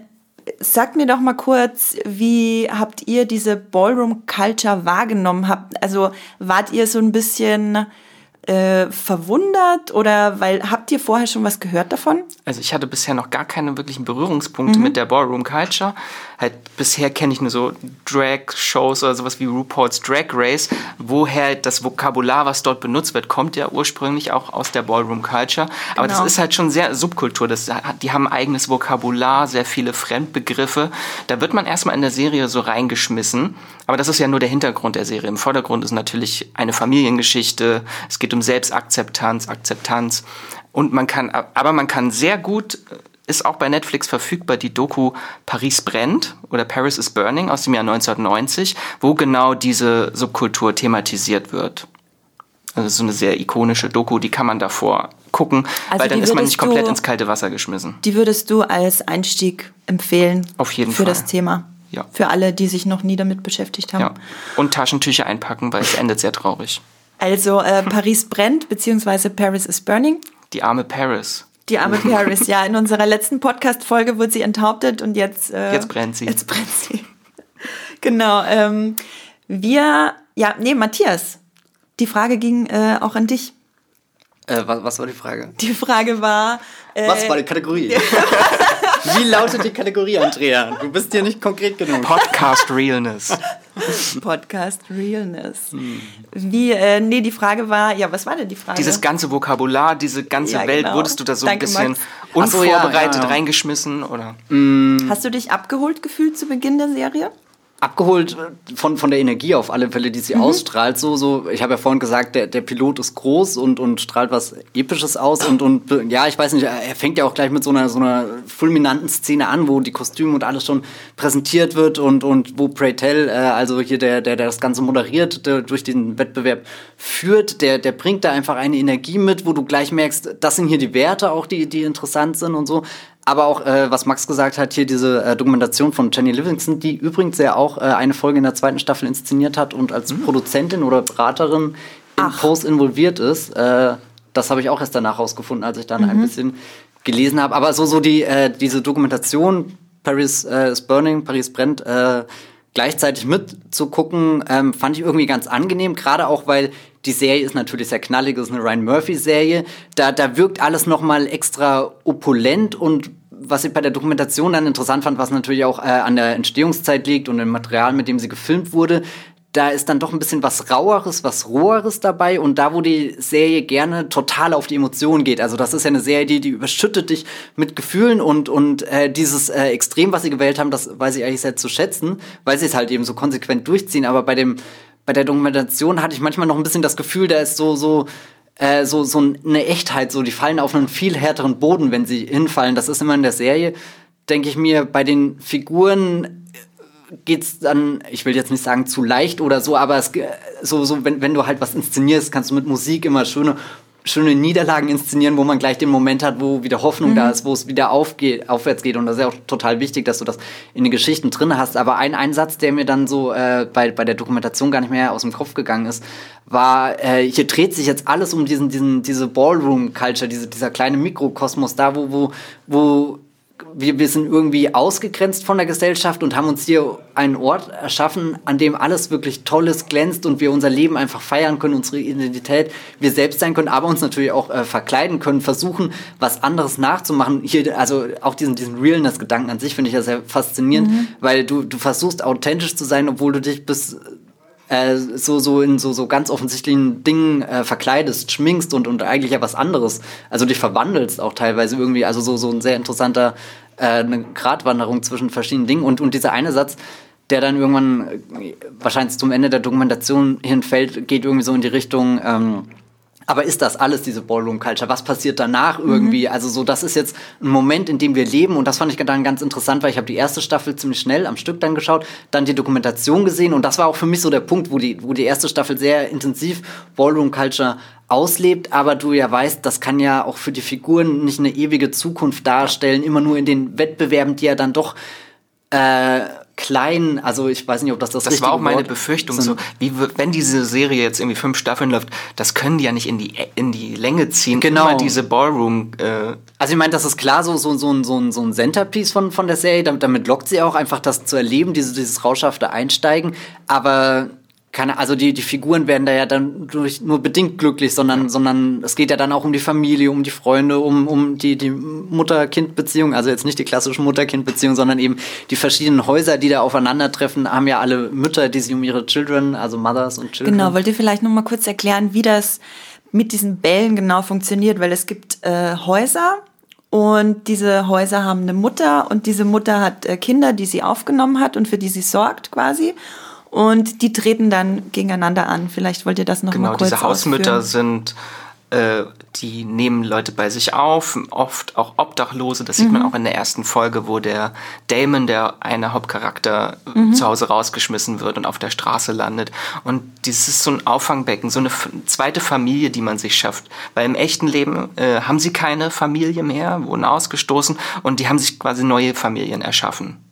sagt mir doch mal kurz, wie habt ihr diese Ballroom Culture wahrgenommen? Habt, also wart ihr so ein bisschen äh, verwundert oder weil habt ihr vorher schon was gehört davon? Also ich hatte bisher noch gar keine wirklichen Berührungspunkte mhm. mit der Ballroom Culture. Halt bisher kenne ich nur so Drag-Shows oder sowas wie RuPaul's Drag Race. Woher das Vokabular, was dort benutzt wird, kommt ja ursprünglich auch aus der Ballroom Culture. Aber genau. das ist halt schon sehr Subkultur. Das, die haben eigenes Vokabular, sehr viele Fremdbegriffe. Da wird man erstmal in der Serie so reingeschmissen. Aber das ist ja nur der Hintergrund der Serie. Im Vordergrund ist natürlich eine Familiengeschichte. Es geht um Selbstakzeptanz, Akzeptanz. Und man kann, aber man kann sehr gut, ist auch bei Netflix verfügbar, die Doku Paris brennt oder Paris is Burning aus dem Jahr 1990, wo genau diese Subkultur thematisiert wird. Also so eine sehr ikonische Doku, die kann man davor gucken, also weil dann ist man nicht komplett du, ins kalte Wasser geschmissen. Die würdest du als Einstieg empfehlen? Auf jeden für Fall. Für das Thema? Ja. Für alle, die sich noch nie damit beschäftigt haben. Ja. Und Taschentücher einpacken, weil es endet sehr traurig. Also äh, Paris brennt, beziehungsweise Paris is burning. Die arme Paris. Die arme Paris, ja. In unserer letzten Podcast-Folge wurde sie enthauptet und jetzt... Äh, jetzt brennt sie. Jetzt brennt sie. genau. Ähm, wir... Ja, nee, Matthias. Die Frage ging äh, auch an dich. Äh, was, was, war die Frage? Die Frage war. Äh, was war die Kategorie? <laughs> Wie lautet die Kategorie, Andrea? Du bist dir nicht konkret genug. Podcast Realness. <laughs> Podcast Realness. Hm. Wie, äh, nee, die Frage war, ja, was war denn die Frage? Dieses ganze Vokabular, diese ganze ja, Welt, genau. wurdest du da so Danke, ein bisschen Max. unvorbereitet so, ja, ja, reingeschmissen, oder? Hast du dich abgeholt gefühlt zu Beginn der Serie? Abgeholt von, von der Energie auf alle Fälle, die sie mhm. ausstrahlt. So, so, ich habe ja vorhin gesagt, der, der Pilot ist groß und, und strahlt was Episches aus und, und ja, ich weiß nicht, er fängt ja auch gleich mit so einer, so einer fulminanten Szene an, wo die Kostüme und alles schon präsentiert wird und, und wo Pray Tell, äh, also hier der, der, der das Ganze moderiert, der durch den Wettbewerb führt, der, der bringt da einfach eine Energie mit, wo du gleich merkst, das sind hier die Werte auch, die, die interessant sind und so. Aber auch, äh, was Max gesagt hat, hier diese äh, Dokumentation von Jenny Livingston, die übrigens ja auch äh, eine Folge in der zweiten Staffel inszeniert hat und als mhm. Produzentin oder Beraterin im Post involviert ist. Äh, das habe ich auch erst danach rausgefunden, als ich dann mhm. ein bisschen gelesen habe. Aber so, so die, äh, diese Dokumentation, Paris äh, is Burning, Paris brennt, äh, gleichzeitig mitzugucken, ähm, fand ich irgendwie ganz angenehm, gerade auch weil die Serie ist natürlich sehr knallig, ist eine Ryan Murphy-Serie. Da, da wirkt alles nochmal extra opulent und was ich bei der Dokumentation dann interessant fand, was natürlich auch äh, an der Entstehungszeit liegt und dem Material, mit dem sie gefilmt wurde, da ist dann doch ein bisschen was Raueres, was Roheres dabei und da, wo die Serie gerne total auf die Emotionen geht. Also das ist ja eine Serie, die, die überschüttet dich mit Gefühlen und, und äh, dieses äh, Extrem, was sie gewählt haben, das weiß ich eigentlich sehr zu schätzen, weil sie es halt eben so konsequent durchziehen. Aber bei dem, bei der Dokumentation hatte ich manchmal noch ein bisschen das Gefühl, da ist so, so, äh, so, so eine Echtheit, so die fallen auf einen viel härteren Boden, wenn sie hinfallen. Das ist immer in der Serie, denke ich mir, bei den Figuren geht's dann, ich will jetzt nicht sagen zu leicht oder so, aber es, so, so wenn, wenn du halt was inszenierst, kannst du mit Musik immer schöne, schöne Niederlagen inszenieren, wo man gleich den Moment hat, wo wieder Hoffnung mhm. da ist, wo es wieder aufgeht, aufwärts geht. Und das ist ja auch total wichtig, dass du das in den Geschichten drin hast. Aber ein Einsatz, der mir dann so äh, bei, bei der Dokumentation gar nicht mehr aus dem Kopf gegangen ist, war, äh, hier dreht sich jetzt alles um diesen, diesen, diese Ballroom-Culture, diese, dieser kleine Mikrokosmos da, wo, wo, wo wir, wir sind irgendwie ausgegrenzt von der Gesellschaft und haben uns hier einen Ort erschaffen, an dem alles wirklich Tolles glänzt und wir unser Leben einfach feiern können, unsere Identität, wir selbst sein können, aber uns natürlich auch äh, verkleiden können, versuchen, was anderes nachzumachen. Hier, also auch diesen, diesen Realness-Gedanken an sich finde ich ja sehr faszinierend, mhm. weil du, du versuchst authentisch zu sein, obwohl du dich bis äh, so, so in so, so ganz offensichtlichen Dingen äh, verkleidest, schminkst und, und eigentlich ja was anderes. Also dich verwandelst auch teilweise irgendwie. Also so, so ein sehr interessanter, äh, eine Gratwanderung zwischen verschiedenen Dingen. Und, und dieser eine Satz, der dann irgendwann äh, wahrscheinlich zum Ende der Dokumentation hinfällt, geht irgendwie so in die Richtung, ähm, aber ist das alles diese Ballroom Culture? Was passiert danach irgendwie? Mhm. Also so, das ist jetzt ein Moment, in dem wir leben und das fand ich dann ganz interessant, weil ich habe die erste Staffel ziemlich schnell am Stück dann geschaut, dann die Dokumentation gesehen und das war auch für mich so der Punkt, wo die, wo die erste Staffel sehr intensiv Ballroom Culture auslebt, aber du ja weißt, das kann ja auch für die Figuren nicht eine ewige Zukunft darstellen, immer nur in den Wettbewerben, die ja dann doch äh, klein, also ich weiß nicht, ob das das Das war auch meine Wort Befürchtung, so wie wenn diese Serie jetzt irgendwie fünf Staffeln läuft, das können die ja nicht in die in die Länge ziehen. Genau. Immer diese Ballroom. Äh also ich meine, das ist klar so so so ein so ein, so ein Centerpiece von von der Serie. Damit, damit lockt sie auch einfach das zu erleben, diese, dieses rauschhafte Einsteigen. Aber keine, also die, die Figuren werden da ja dann durch nur bedingt glücklich, sondern, sondern es geht ja dann auch um die Familie, um die Freunde, um, um die, die Mutter-Kind-Beziehung, also jetzt nicht die klassische Mutter-Kind-Beziehung, sondern eben die verschiedenen Häuser, die da aufeinandertreffen, haben ja alle Mütter, die sich um ihre Children, also Mothers und Children. Genau, wollt ihr vielleicht noch mal kurz erklären, wie das mit diesen Bällen genau funktioniert, weil es gibt äh, Häuser, und diese Häuser haben eine Mutter und diese Mutter hat äh, Kinder, die sie aufgenommen hat und für die sie sorgt quasi und die treten dann gegeneinander an. Vielleicht wollt ihr das noch genau, mal kurz Genau, diese Hausmütter ausführen. sind äh, die nehmen Leute bei sich auf, oft auch Obdachlose. Das sieht mhm. man auch in der ersten Folge, wo der Damon, der eine Hauptcharakter, mhm. zu Hause rausgeschmissen wird und auf der Straße landet. Und dieses ist so ein Auffangbecken, so eine zweite Familie, die man sich schafft. Weil im echten Leben äh, haben sie keine Familie mehr, wurden ausgestoßen und die haben sich quasi neue Familien erschaffen.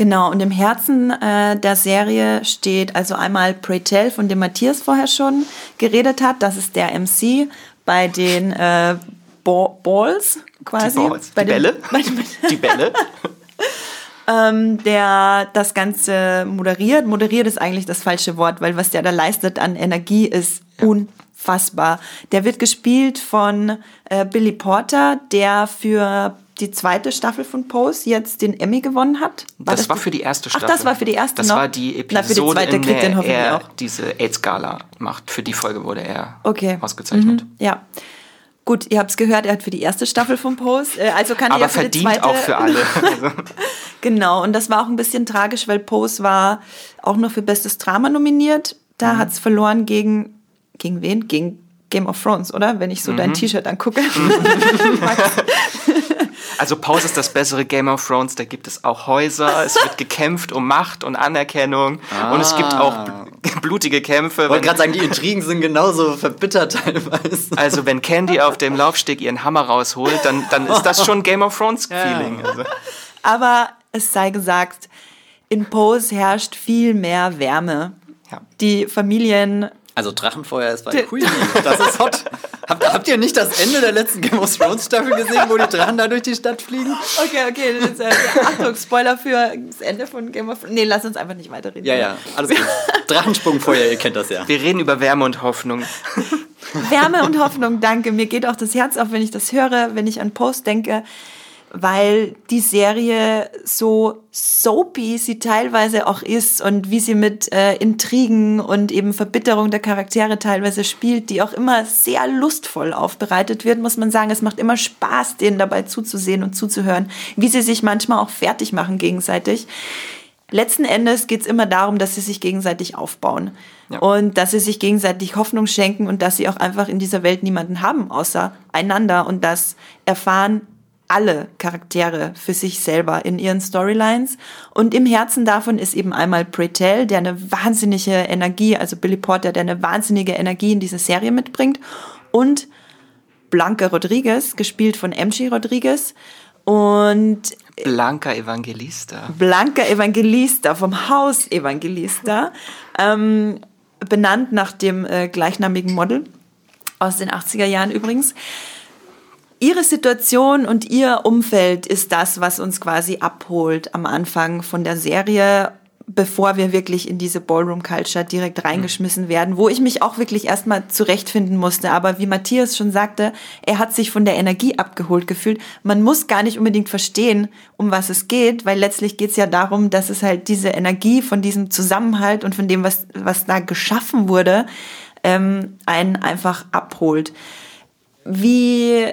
Genau, und im Herzen äh, der Serie steht also einmal Pray Tell, von dem Matthias vorher schon geredet hat. Das ist der MC bei den äh, Balls quasi. Die, Balls. Bei die den, Bälle. <laughs> Bei den, die Bälle. <laughs> ähm, der das Ganze moderiert. Moderiert ist eigentlich das falsche Wort, weil was der da leistet an Energie ist ja. unfassbar. Der wird gespielt von äh, Billy Porter, der für die zweite Staffel von Pose jetzt den Emmy gewonnen hat? War das, das, war für die erste Staffel. Ach, das war für die erste Das noch? war die Episode, Na, für die zweite in der den er auch. diese AIDS-Gala macht. Für die Folge wurde er okay. ausgezeichnet. Mhm. Ja. Gut, ihr habt es gehört, er hat für die erste Staffel von Pose, äh, also kann Aber er für verdient die zweite, auch für alle. <laughs> genau, und das war auch ein bisschen tragisch, weil Pose war auch nur für bestes Drama nominiert. Da mhm. hat es verloren gegen, gegen wen? Gegen Game of Thrones, oder? Wenn ich so mhm. dein T-Shirt angucke. <laughs> Also Pause ist das bessere Game of Thrones, da gibt es auch Häuser, es wird gekämpft um Macht und Anerkennung ah. und es gibt auch ah. blutige Kämpfe. Ich wollte gerade sagen, die Intrigen sind genauso verbittert teilweise. Also wenn Candy auf dem Laufsteg ihren Hammer rausholt, dann, dann ist das schon Game of Thrones Feeling. Ja. Also. Aber es sei gesagt, in Pose herrscht viel mehr Wärme. Ja. Die Familien also Drachenfeuer ist bei Queenie, das ist hot. <laughs> Habt, habt ihr nicht das Ende der letzten Game of Thrones Staffel gesehen, wo die Drachen da durch die Stadt fliegen? Okay, okay. Das ist, äh, Achtung, Spoiler für das Ende von Game of Thrones. Nee, lass uns einfach nicht weiterreden. Ja, ja, alles gut. Drachensprungfeuer, ihr kennt das ja. Wir reden über Wärme und Hoffnung. Wärme und Hoffnung, danke. Mir geht auch das Herz auf, wenn ich das höre, wenn ich an Post denke weil die Serie so soapy sie teilweise auch ist und wie sie mit äh, Intrigen und eben Verbitterung der Charaktere teilweise spielt, die auch immer sehr lustvoll aufbereitet wird, muss man sagen. Es macht immer Spaß, denen dabei zuzusehen und zuzuhören, wie sie sich manchmal auch fertig machen gegenseitig. Letzten Endes geht es immer darum, dass sie sich gegenseitig aufbauen ja. und dass sie sich gegenseitig Hoffnung schenken und dass sie auch einfach in dieser Welt niemanden haben außer einander und das erfahren alle Charaktere für sich selber in ihren Storylines. Und im Herzen davon ist eben einmal Pretel, der eine wahnsinnige Energie, also Billy Porter, der eine wahnsinnige Energie in diese Serie mitbringt. Und Blanca Rodriguez, gespielt von MG Rodriguez. Und Blanca Evangelista. Blanca Evangelista vom Haus Evangelista. ähm, benannt nach dem äh, gleichnamigen Model aus den 80er Jahren übrigens. Ihre Situation und Ihr Umfeld ist das, was uns quasi abholt am Anfang von der Serie, bevor wir wirklich in diese Ballroom-Culture direkt reingeschmissen werden, wo ich mich auch wirklich erstmal zurechtfinden musste. Aber wie Matthias schon sagte, er hat sich von der Energie abgeholt gefühlt. Man muss gar nicht unbedingt verstehen, um was es geht, weil letztlich geht es ja darum, dass es halt diese Energie von diesem Zusammenhalt und von dem, was, was da geschaffen wurde, ähm, einen einfach abholt. Wie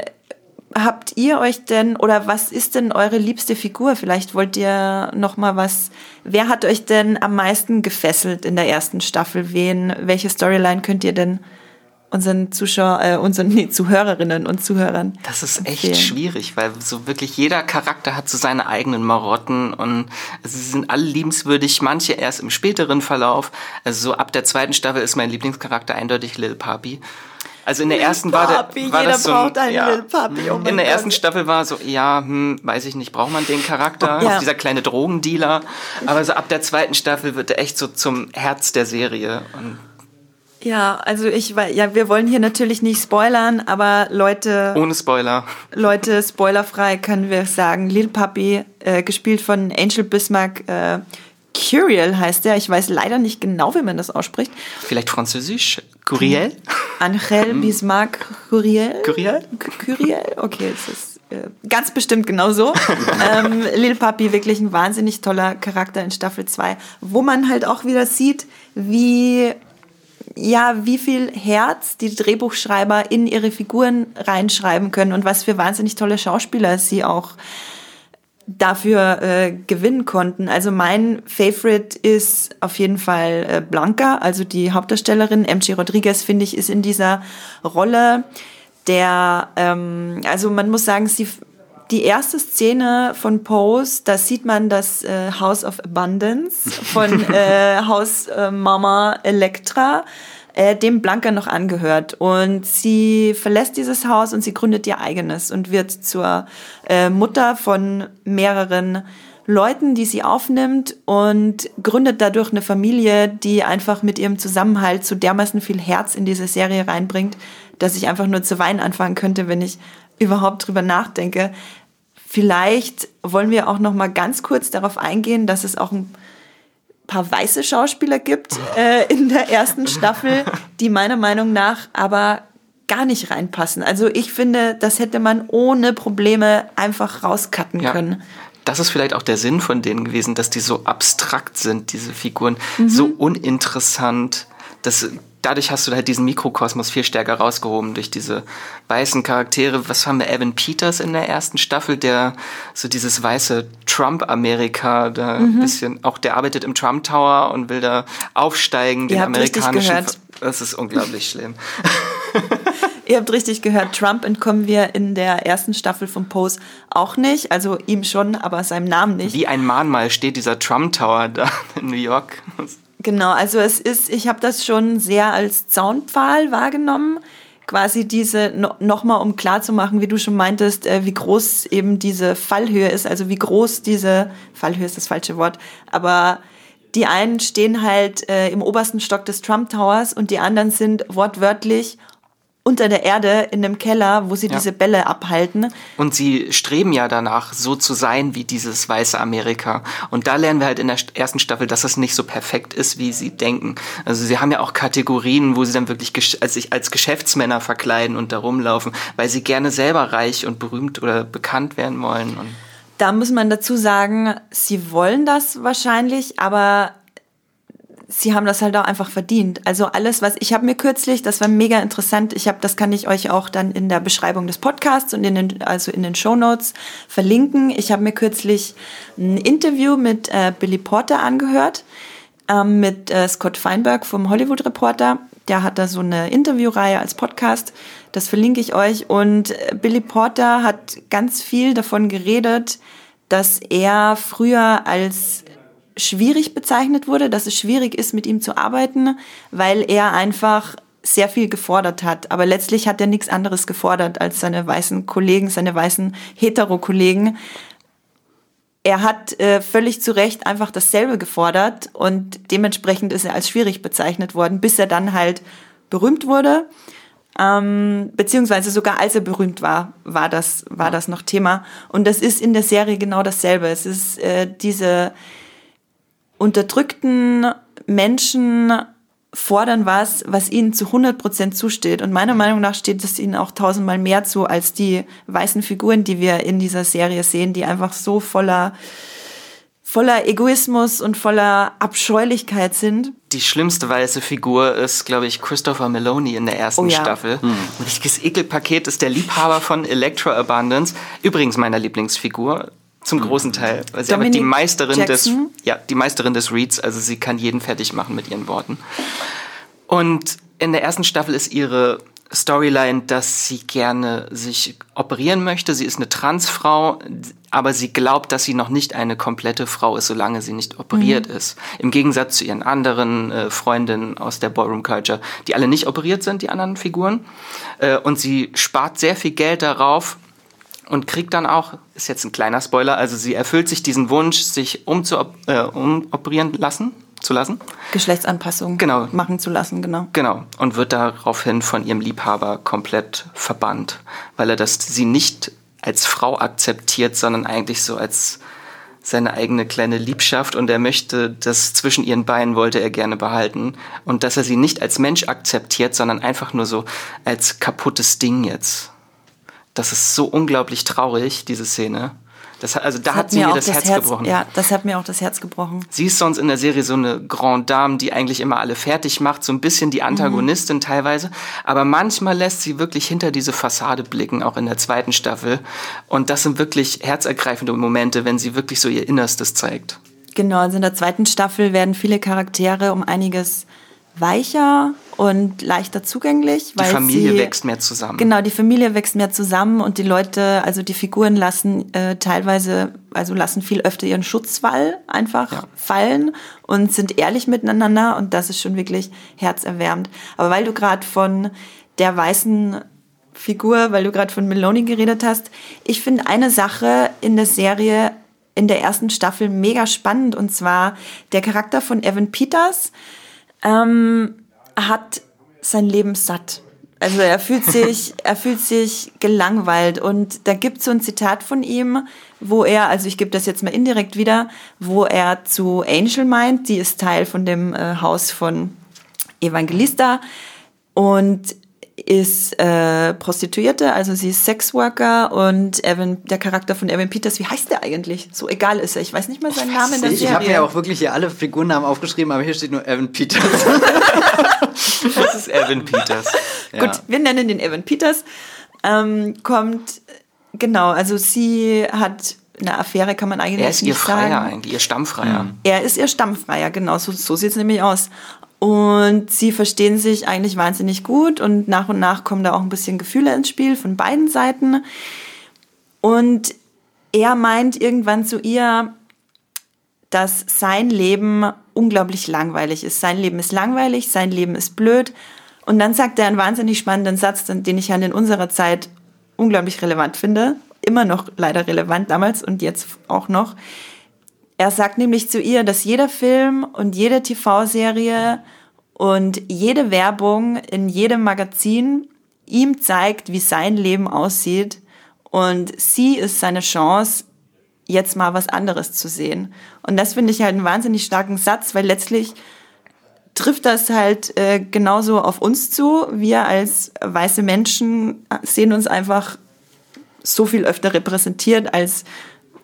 habt ihr euch denn oder was ist denn eure liebste Figur? Vielleicht wollt ihr noch mal was. Wer hat euch denn am meisten gefesselt in der ersten Staffel? Wen? Welche Storyline könnt ihr denn unseren Zuschauer, äh, unseren nee, Zuhörerinnen und Zuhörern? Das ist empfehlen? echt schwierig, weil so wirklich jeder Charakter hat so seine eigenen Marotten und sie sind alle liebenswürdig. Manche erst im späteren Verlauf. Also so ab der zweiten Staffel ist mein Lieblingscharakter eindeutig Lil Papi. Also in der ersten war, der, war Jeder das so braucht einen ja, Lil Papi. Oh in der ersten Staffel war so, ja, hm, weiß ich nicht, braucht man den Charakter, ja. dieser kleine Drogendealer. Aber so ab der zweiten Staffel wird er echt so zum Herz der Serie. Und ja, also ich, ja, wir wollen hier natürlich nicht spoilern, aber Leute. Ohne Spoiler. Leute, spoilerfrei können wir sagen. Lil Papi, äh, gespielt von Angel Bismarck, äh, Curiel heißt er. Ich weiß leider nicht genau, wie man das ausspricht. Vielleicht französisch? Curiel? <laughs> Angel. Bismarck Curiel? Curiel? Curiel? Okay, es ist äh, ganz bestimmt genau so. <laughs> ähm, Lil Papi, wirklich ein wahnsinnig toller Charakter in Staffel 2, wo man halt auch wieder sieht, wie ja, wie viel Herz die Drehbuchschreiber in ihre Figuren reinschreiben können und was für wahnsinnig tolle Schauspieler sie auch dafür äh, gewinnen konnten. Also mein Favorite ist auf jeden Fall äh, Blanca, also die Hauptdarstellerin. MG Rodriguez, finde ich, ist in dieser Rolle der, ähm, also man muss sagen, sie, die erste Szene von Pose, da sieht man das äh, House of Abundance von <laughs> äh, Haus äh, Mama Electra äh, dem Blanca noch angehört. Und sie verlässt dieses Haus und sie gründet ihr eigenes und wird zur äh, Mutter von mehreren Leuten, die sie aufnimmt und gründet dadurch eine Familie, die einfach mit ihrem Zusammenhalt so dermaßen viel Herz in diese Serie reinbringt, dass ich einfach nur zu weinen anfangen könnte, wenn ich überhaupt drüber nachdenke. Vielleicht wollen wir auch noch mal ganz kurz darauf eingehen, dass es auch ein paar weiße Schauspieler gibt äh, in der ersten Staffel, <laughs> die meiner Meinung nach aber gar nicht reinpassen. Also ich finde, das hätte man ohne Probleme einfach rauscutten ja. können. Das ist vielleicht auch der Sinn von denen gewesen, dass die so abstrakt sind, diese Figuren, mhm. so uninteressant. Das dadurch hast du halt diesen Mikrokosmos viel stärker rausgehoben durch diese weißen Charaktere. Was haben wir? Evan Peters in der ersten Staffel, der so dieses weiße Trump-Amerika, da mhm. ein bisschen, auch der arbeitet im Trump Tower und will da aufsteigen, den Ihr amerikanischen. Das ist unglaublich schlimm. <laughs> <laughs> Ihr habt richtig gehört, Trump entkommen wir in der ersten Staffel von Pose auch nicht. Also ihm schon, aber seinem Namen nicht. Wie ein Mahnmal steht dieser Trump Tower da in New York. Genau, also es ist, ich habe das schon sehr als Zaunpfahl wahrgenommen. Quasi diese, no, nochmal um klarzumachen, wie du schon meintest, äh, wie groß eben diese Fallhöhe ist, also wie groß diese, Fallhöhe ist das falsche Wort, aber die einen stehen halt äh, im obersten Stock des Trump Towers und die anderen sind wortwörtlich unter der Erde in einem Keller, wo sie Ja. diese Bälle abhalten. Und sie streben ja danach, so zu sein wie dieses weiße Amerika. Und da lernen wir halt in der st- ersten Staffel, dass es nicht so perfekt ist, wie sie denken. Also sie haben ja auch Kategorien, wo sie dann wirklich sich als Geschäftsmänner verkleiden und da rumlaufen, weil sie gerne selber reich und berühmt oder bekannt werden wollen. Und Da muss man dazu sagen, sie wollen das wahrscheinlich, aber sie haben das halt auch einfach verdient. Also alles, was ich habe mir kürzlich, das war mega interessant. Ich habe, das kann ich euch auch dann in der Beschreibung des Podcasts und in den, also in den Show Notes verlinken. Ich habe mir kürzlich ein Interview mit äh, Billy Porter angehört, ähm, mit äh, Scott Feinberg vom Hollywood Reporter. Der hat da so eine Interviewreihe als Podcast. Das verlinke ich euch. Und äh, Billy Porter hat ganz viel davon geredet, dass er früher als schwierig bezeichnet wurde, dass es schwierig ist, mit ihm zu arbeiten, weil er einfach sehr viel gefordert hat. Aber letztlich hat er nichts anderes gefordert als seine weißen Kollegen, seine weißen Hetero-Kollegen. Er hat äh, völlig zu Recht einfach dasselbe gefordert und dementsprechend ist er als schwierig bezeichnet worden, bis er dann halt berühmt wurde. Ähm, beziehungsweise sogar als er berühmt war, war das, war das noch Thema. Und das ist in der Serie genau dasselbe. Es ist äh, diese unterdrückten Menschen fordern was, was ihnen zu 100% zusteht. Und meiner Meinung nach steht es ihnen auch tausendmal mehr zu als die weißen Figuren, die wir in dieser Serie sehen, die einfach so voller, voller Egoismus und voller Abscheulichkeit sind. die schlimmste weiße Figur ist, glaube ich, Christopher Meloni in der ersten Oh ja. Staffel. Ein richtiges Ekelpaket ist der Liebhaber von Electro Abundance. Übrigens meiner Lieblingsfigur. Zum großen Teil. Weil sie einfach die Meisterin Jackson? des, ja, die Meisterin des Reads, also sie kann jeden fertig machen mit ihren Worten. Und in der ersten Staffel ist ihre Storyline, dass sie gerne sich operieren möchte. Sie ist eine Transfrau, aber sie glaubt, dass sie noch nicht eine komplette Frau ist, solange sie nicht operiert ist. Im Gegensatz zu ihren anderen äh, Freundinnen aus der Ballroom Culture, die alle nicht operiert sind, die anderen Figuren. Äh, und sie spart sehr viel Geld darauf, und kriegt dann auch, ist jetzt ein kleiner Spoiler, also sie erfüllt sich diesen Wunsch, sich umzuop äh, umoperieren lassen, zu lassen. Geschlechtsanpassung Genau. machen zu lassen, genau. Genau. Und wird daraufhin von ihrem Liebhaber komplett verbannt, weil er das sie nicht als Frau akzeptiert, sondern eigentlich so als seine eigene kleine Liebschaft und er möchte das zwischen ihren Beinen wollte er gerne behalten und dass er sie nicht als Mensch akzeptiert, sondern einfach nur so als kaputtes Ding jetzt. Das ist so unglaublich traurig, diese Szene. Das, hat- also da hat, sie mir das, Herz, gebrochen. Ja, das hat mir auch das Herz gebrochen. Sie ist sonst in der Serie so eine Grande Dame, die eigentlich immer alle fertig macht, so ein bisschen die Antagonistin teilweise. Aber manchmal lässt sie wirklich hinter diese Fassade blicken, auch in der zweiten Staffel. Und das sind wirklich herzergreifende Momente, wenn sie wirklich so ihr Innerstes zeigt. Genau, also in der zweiten Staffel werden viele Charaktere um einiges weicher und leichter zugänglich. Die weil Familie sie, wächst mehr zusammen. Genau, die Familie wächst mehr zusammen und die Leute, also die Figuren lassen äh, teilweise, also lassen viel öfter ihren Schutzwall einfach Ja. fallen und sind ehrlich miteinander und das ist schon wirklich herzerwärmend. Aber weil du gerade von der weißen Figur, weil du gerade von Meloni geredet hast, ich finde eine Sache in der Serie in der ersten Staffel mega spannend und zwar der Charakter von Evan Peters ähm, hat sein Leben satt. Also er fühlt <laughs> sich, er fühlt sich gelangweilt und da gibt es so ein Zitat von ihm, wo er, also ich gebe das jetzt mal indirekt wieder, wo er zu Angel meint, die ist Teil von dem äh, Haus von Evangelista und ist äh, Prostituierte, also sie ist Sexworker und Evan, der Charakter von Evan Peters, wie heißt der eigentlich? So egal ist er, ich weiß nicht mal seinen Namen in der Ich, Serie. ich habe mir auch wirklich hier alle Figurennamen aufgeschrieben, aber hier steht nur Evan Peters. <laughs> <laughs> Das ist Evan Peters. <laughs> Ja. Gut, wir nennen den Evan Peters. Ähm, kommt, genau, also sie hat eine Affäre, kann man eigentlich Er ist ihr nicht Freier sagen. eigentlich, ihr Stammfreier. Er ist ihr Stammfreier, genau, so, so sieht es nämlich aus. Und sie verstehen sich eigentlich wahnsinnig gut und nach und nach kommen da auch ein bisschen Gefühle ins Spiel von beiden Seiten. Und er meint irgendwann zu ihr, dass sein Leben unglaublich langweilig ist. Sein Leben ist langweilig, sein Leben ist blöd. Und dann sagt er einen wahnsinnig spannenden Satz, den ich ja in unserer Zeit unglaublich relevant finde. Immer noch leider relevant damals und jetzt auch noch. Er sagt nämlich zu ihr, dass jeder Film und jede TV-Serie und jede Werbung in jedem Magazin ihm zeigt, wie sein Leben aussieht und sie ist seine Chance, jetzt mal was anderes zu sehen. Und das finde ich halt einen wahnsinnig starken Satz, weil letztlich trifft das halt äh, genauso auf uns zu. Wir als weiße Menschen sehen uns einfach so viel öfter repräsentiert als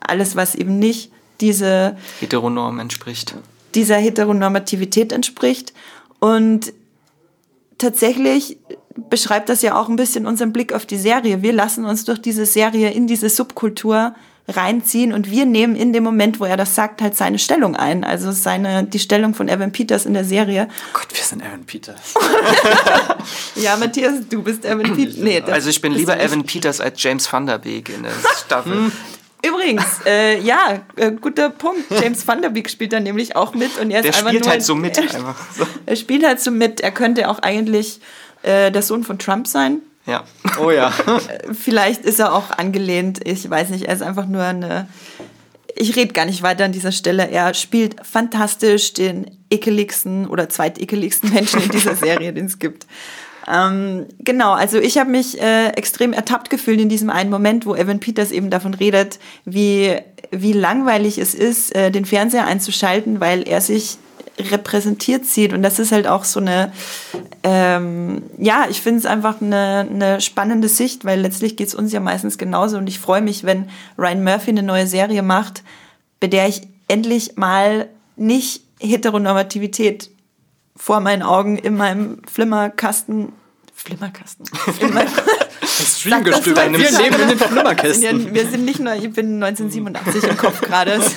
alles, was eben nicht diese Heteronorm entspricht. Dieser Heteronormativität entspricht. Und tatsächlich beschreibt das ja auch ein bisschen unseren Blick auf die Serie. Wir lassen uns durch diese Serie in diese Subkultur reinziehen und wir nehmen in dem Moment, wo er das sagt, halt seine Stellung ein. Also seine, die Stellung von Evan Peters in der Serie. Oh Gott, wir sind Evan Peters. <laughs> ja, Matthias, du bist Evan Peters. Nee, also ich bin lieber Evan Peters als James Van Der Beek in der Staffel. Übrigens, äh, ja, äh, guter Punkt. James Van Der Beek spielt da nämlich auch mit und er ist der einfach spielt nur, halt so mit. Er, <laughs> einfach so. er spielt halt so mit. Er könnte auch eigentlich äh, der Sohn von Trump sein. Ja. <laughs> Oh ja. Vielleicht ist er auch angelehnt. Ich weiß nicht. Er ist einfach nur eine. Ich rede gar nicht weiter an dieser Stelle. Er spielt fantastisch den ekeligsten oder zweitekeligsten Menschen in dieser Serie, den es gibt. Ähm, genau, also ich habe mich äh, extrem ertappt gefühlt in diesem einen Moment, wo Evan Peters eben davon redet, wie, wie langweilig es ist, äh, den Fernseher einzuschalten, weil er sich repräsentiert sieht. Und das ist halt auch so eine, ähm, ja, ich finde es einfach eine, eine spannende Sicht, weil letztlich geht es uns ja meistens genauso. Und ich freue mich, wenn Ryan Murphy eine neue Serie macht, bei der ich endlich mal nicht Heteronormativität vor meinen Augen in meinem Flimmerkasten, Flimmerkasten, <laughs> in meinem Streamgestöber. Wir leben in den Flimmerkästen. Wir sind nicht nur, ich bin 1987 im Kopf gerade. <laughs>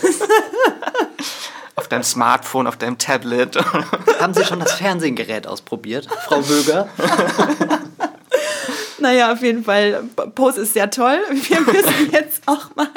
auf deinem Smartphone, auf deinem Tablet. <laughs> Haben Sie schon das Fernsehgerät ausprobiert, Frau Böger? <laughs> naja, auf jeden Fall. Pose ist sehr toll. Wir müssen <laughs> jetzt auch mal.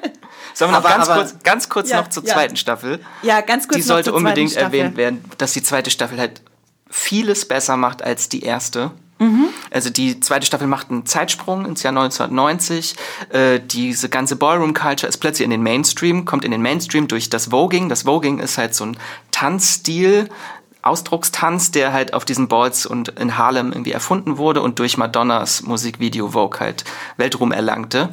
Sollen wir noch aber, ganz, aber, kurz, ganz kurz ja, noch zur ja. zweiten Staffel? Ja, ganz kurz. Die sollte unbedingt erwähnt werden, dass die zweite Staffel halt vieles besser macht als die erste. Mhm. Also die zweite Staffel macht einen Zeitsprung ins Jahr 1990. Äh, diese ganze Ballroom-Culture ist plötzlich in den Mainstream, kommt in den Mainstream durch das Voging. Das Voging ist halt so ein Tanzstil, Ausdruckstanz, der halt auf diesen Balls und in Harlem irgendwie erfunden wurde und durch Madonnas Musikvideo Vogue halt Weltruhm erlangte.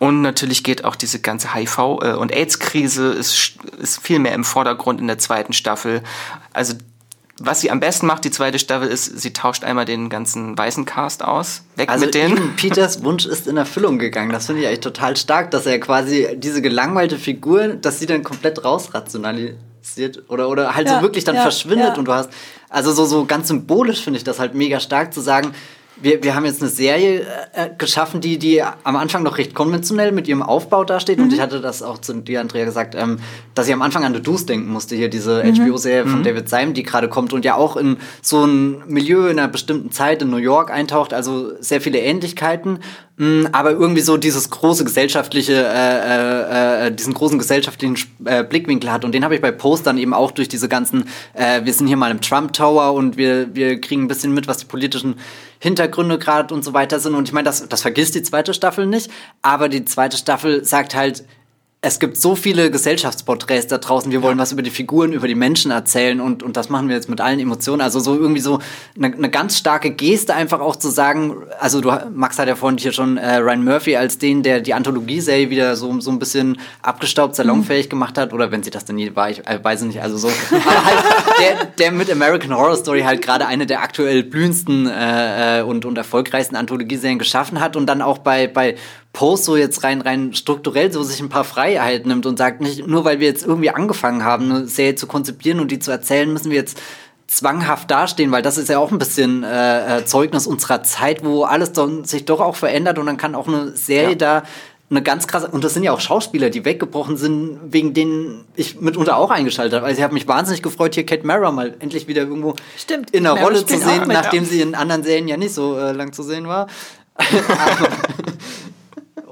Und natürlich geht auch diese ganze HIV- äh, und AIDS-Krise ist, ist viel mehr im Vordergrund in der zweiten Staffel. Also was sie am besten macht, die zweite Staffel, ist, sie tauscht einmal den ganzen weißen Cast aus. Weg also mit denen. Peters Wunsch ist in Erfüllung gegangen. Das finde ich eigentlich total stark, dass er quasi diese gelangweilte Figur, dass sie dann komplett rausrationalisiert oder, oder halt ja, so wirklich dann ja, verschwindet ja. und du hast, also so, so ganz symbolisch finde ich das halt mega stark zu sagen, wir, wir haben jetzt eine Serie äh, geschaffen, die, die am Anfang noch recht konventionell mit ihrem Aufbau dasteht. Mhm. Und ich hatte das auch zu dir, Andrea, gesagt, ähm, dass ich am Anfang an The Deuce denken musste, hier diese mhm. HBO-Serie von mhm. David Simon, die gerade kommt und ja auch in so ein Milieu in einer bestimmten Zeit in New York eintaucht. Also sehr viele Ähnlichkeiten. Mm, aber irgendwie so dieses große gesellschaftliche, äh, äh, äh, diesen großen gesellschaftlichen äh, Blickwinkel hat. Und den habe ich bei Postern eben auch durch diese ganzen, äh, wir sind hier mal im Trump Tower und wir, wir kriegen ein bisschen mit, was die politischen Hintergründe gerade und so weiter sind. Und ich meine, das, das vergisst die zweite Staffel nicht, aber die zweite Staffel sagt halt, es gibt so viele Gesellschaftsporträts da draußen. Wir wollen was über die Figuren, über die Menschen erzählen und, und das machen wir jetzt mit allen Emotionen. Also so irgendwie so eine, eine ganz starke Geste einfach auch zu sagen, also du, Max hat ja vorhin hier schon äh, Ryan Murphy als den, der die Anthologieserie wieder so, so ein bisschen abgestaubt, salonfähig gemacht hat oder wenn sie das denn nie war, ich äh, weiß nicht, also so. <laughs> Aber halt der, der mit American Horror Story halt gerade eine der aktuell blühendsten äh, äh und, und erfolgreichsten Anthologieserien geschaffen hat und dann auch bei, bei Post so jetzt rein, rein strukturell so sich ein paar Freiheiten nimmt und sagt, nicht nur weil wir jetzt irgendwie angefangen haben, eine Serie zu konzipieren und die zu erzählen, müssen wir jetzt zwanghaft dastehen, weil das ist ja auch ein bisschen äh, äh Zeugnis unserer Zeit, wo alles dann sich doch auch verändert und dann kann auch eine Serie ja. da eine ganz krasse, und das sind ja auch Schauspieler, die weggebrochen sind, wegen denen ich mitunter auch eingeschaltet habe. Also ich habe mich wahnsinnig gefreut, hier Kate Mara mal endlich wieder irgendwo Stimmt, in einer Rolle zu sehen, nachdem sie in anderen Serien ja nicht so äh, lang zu sehen war. <laughs>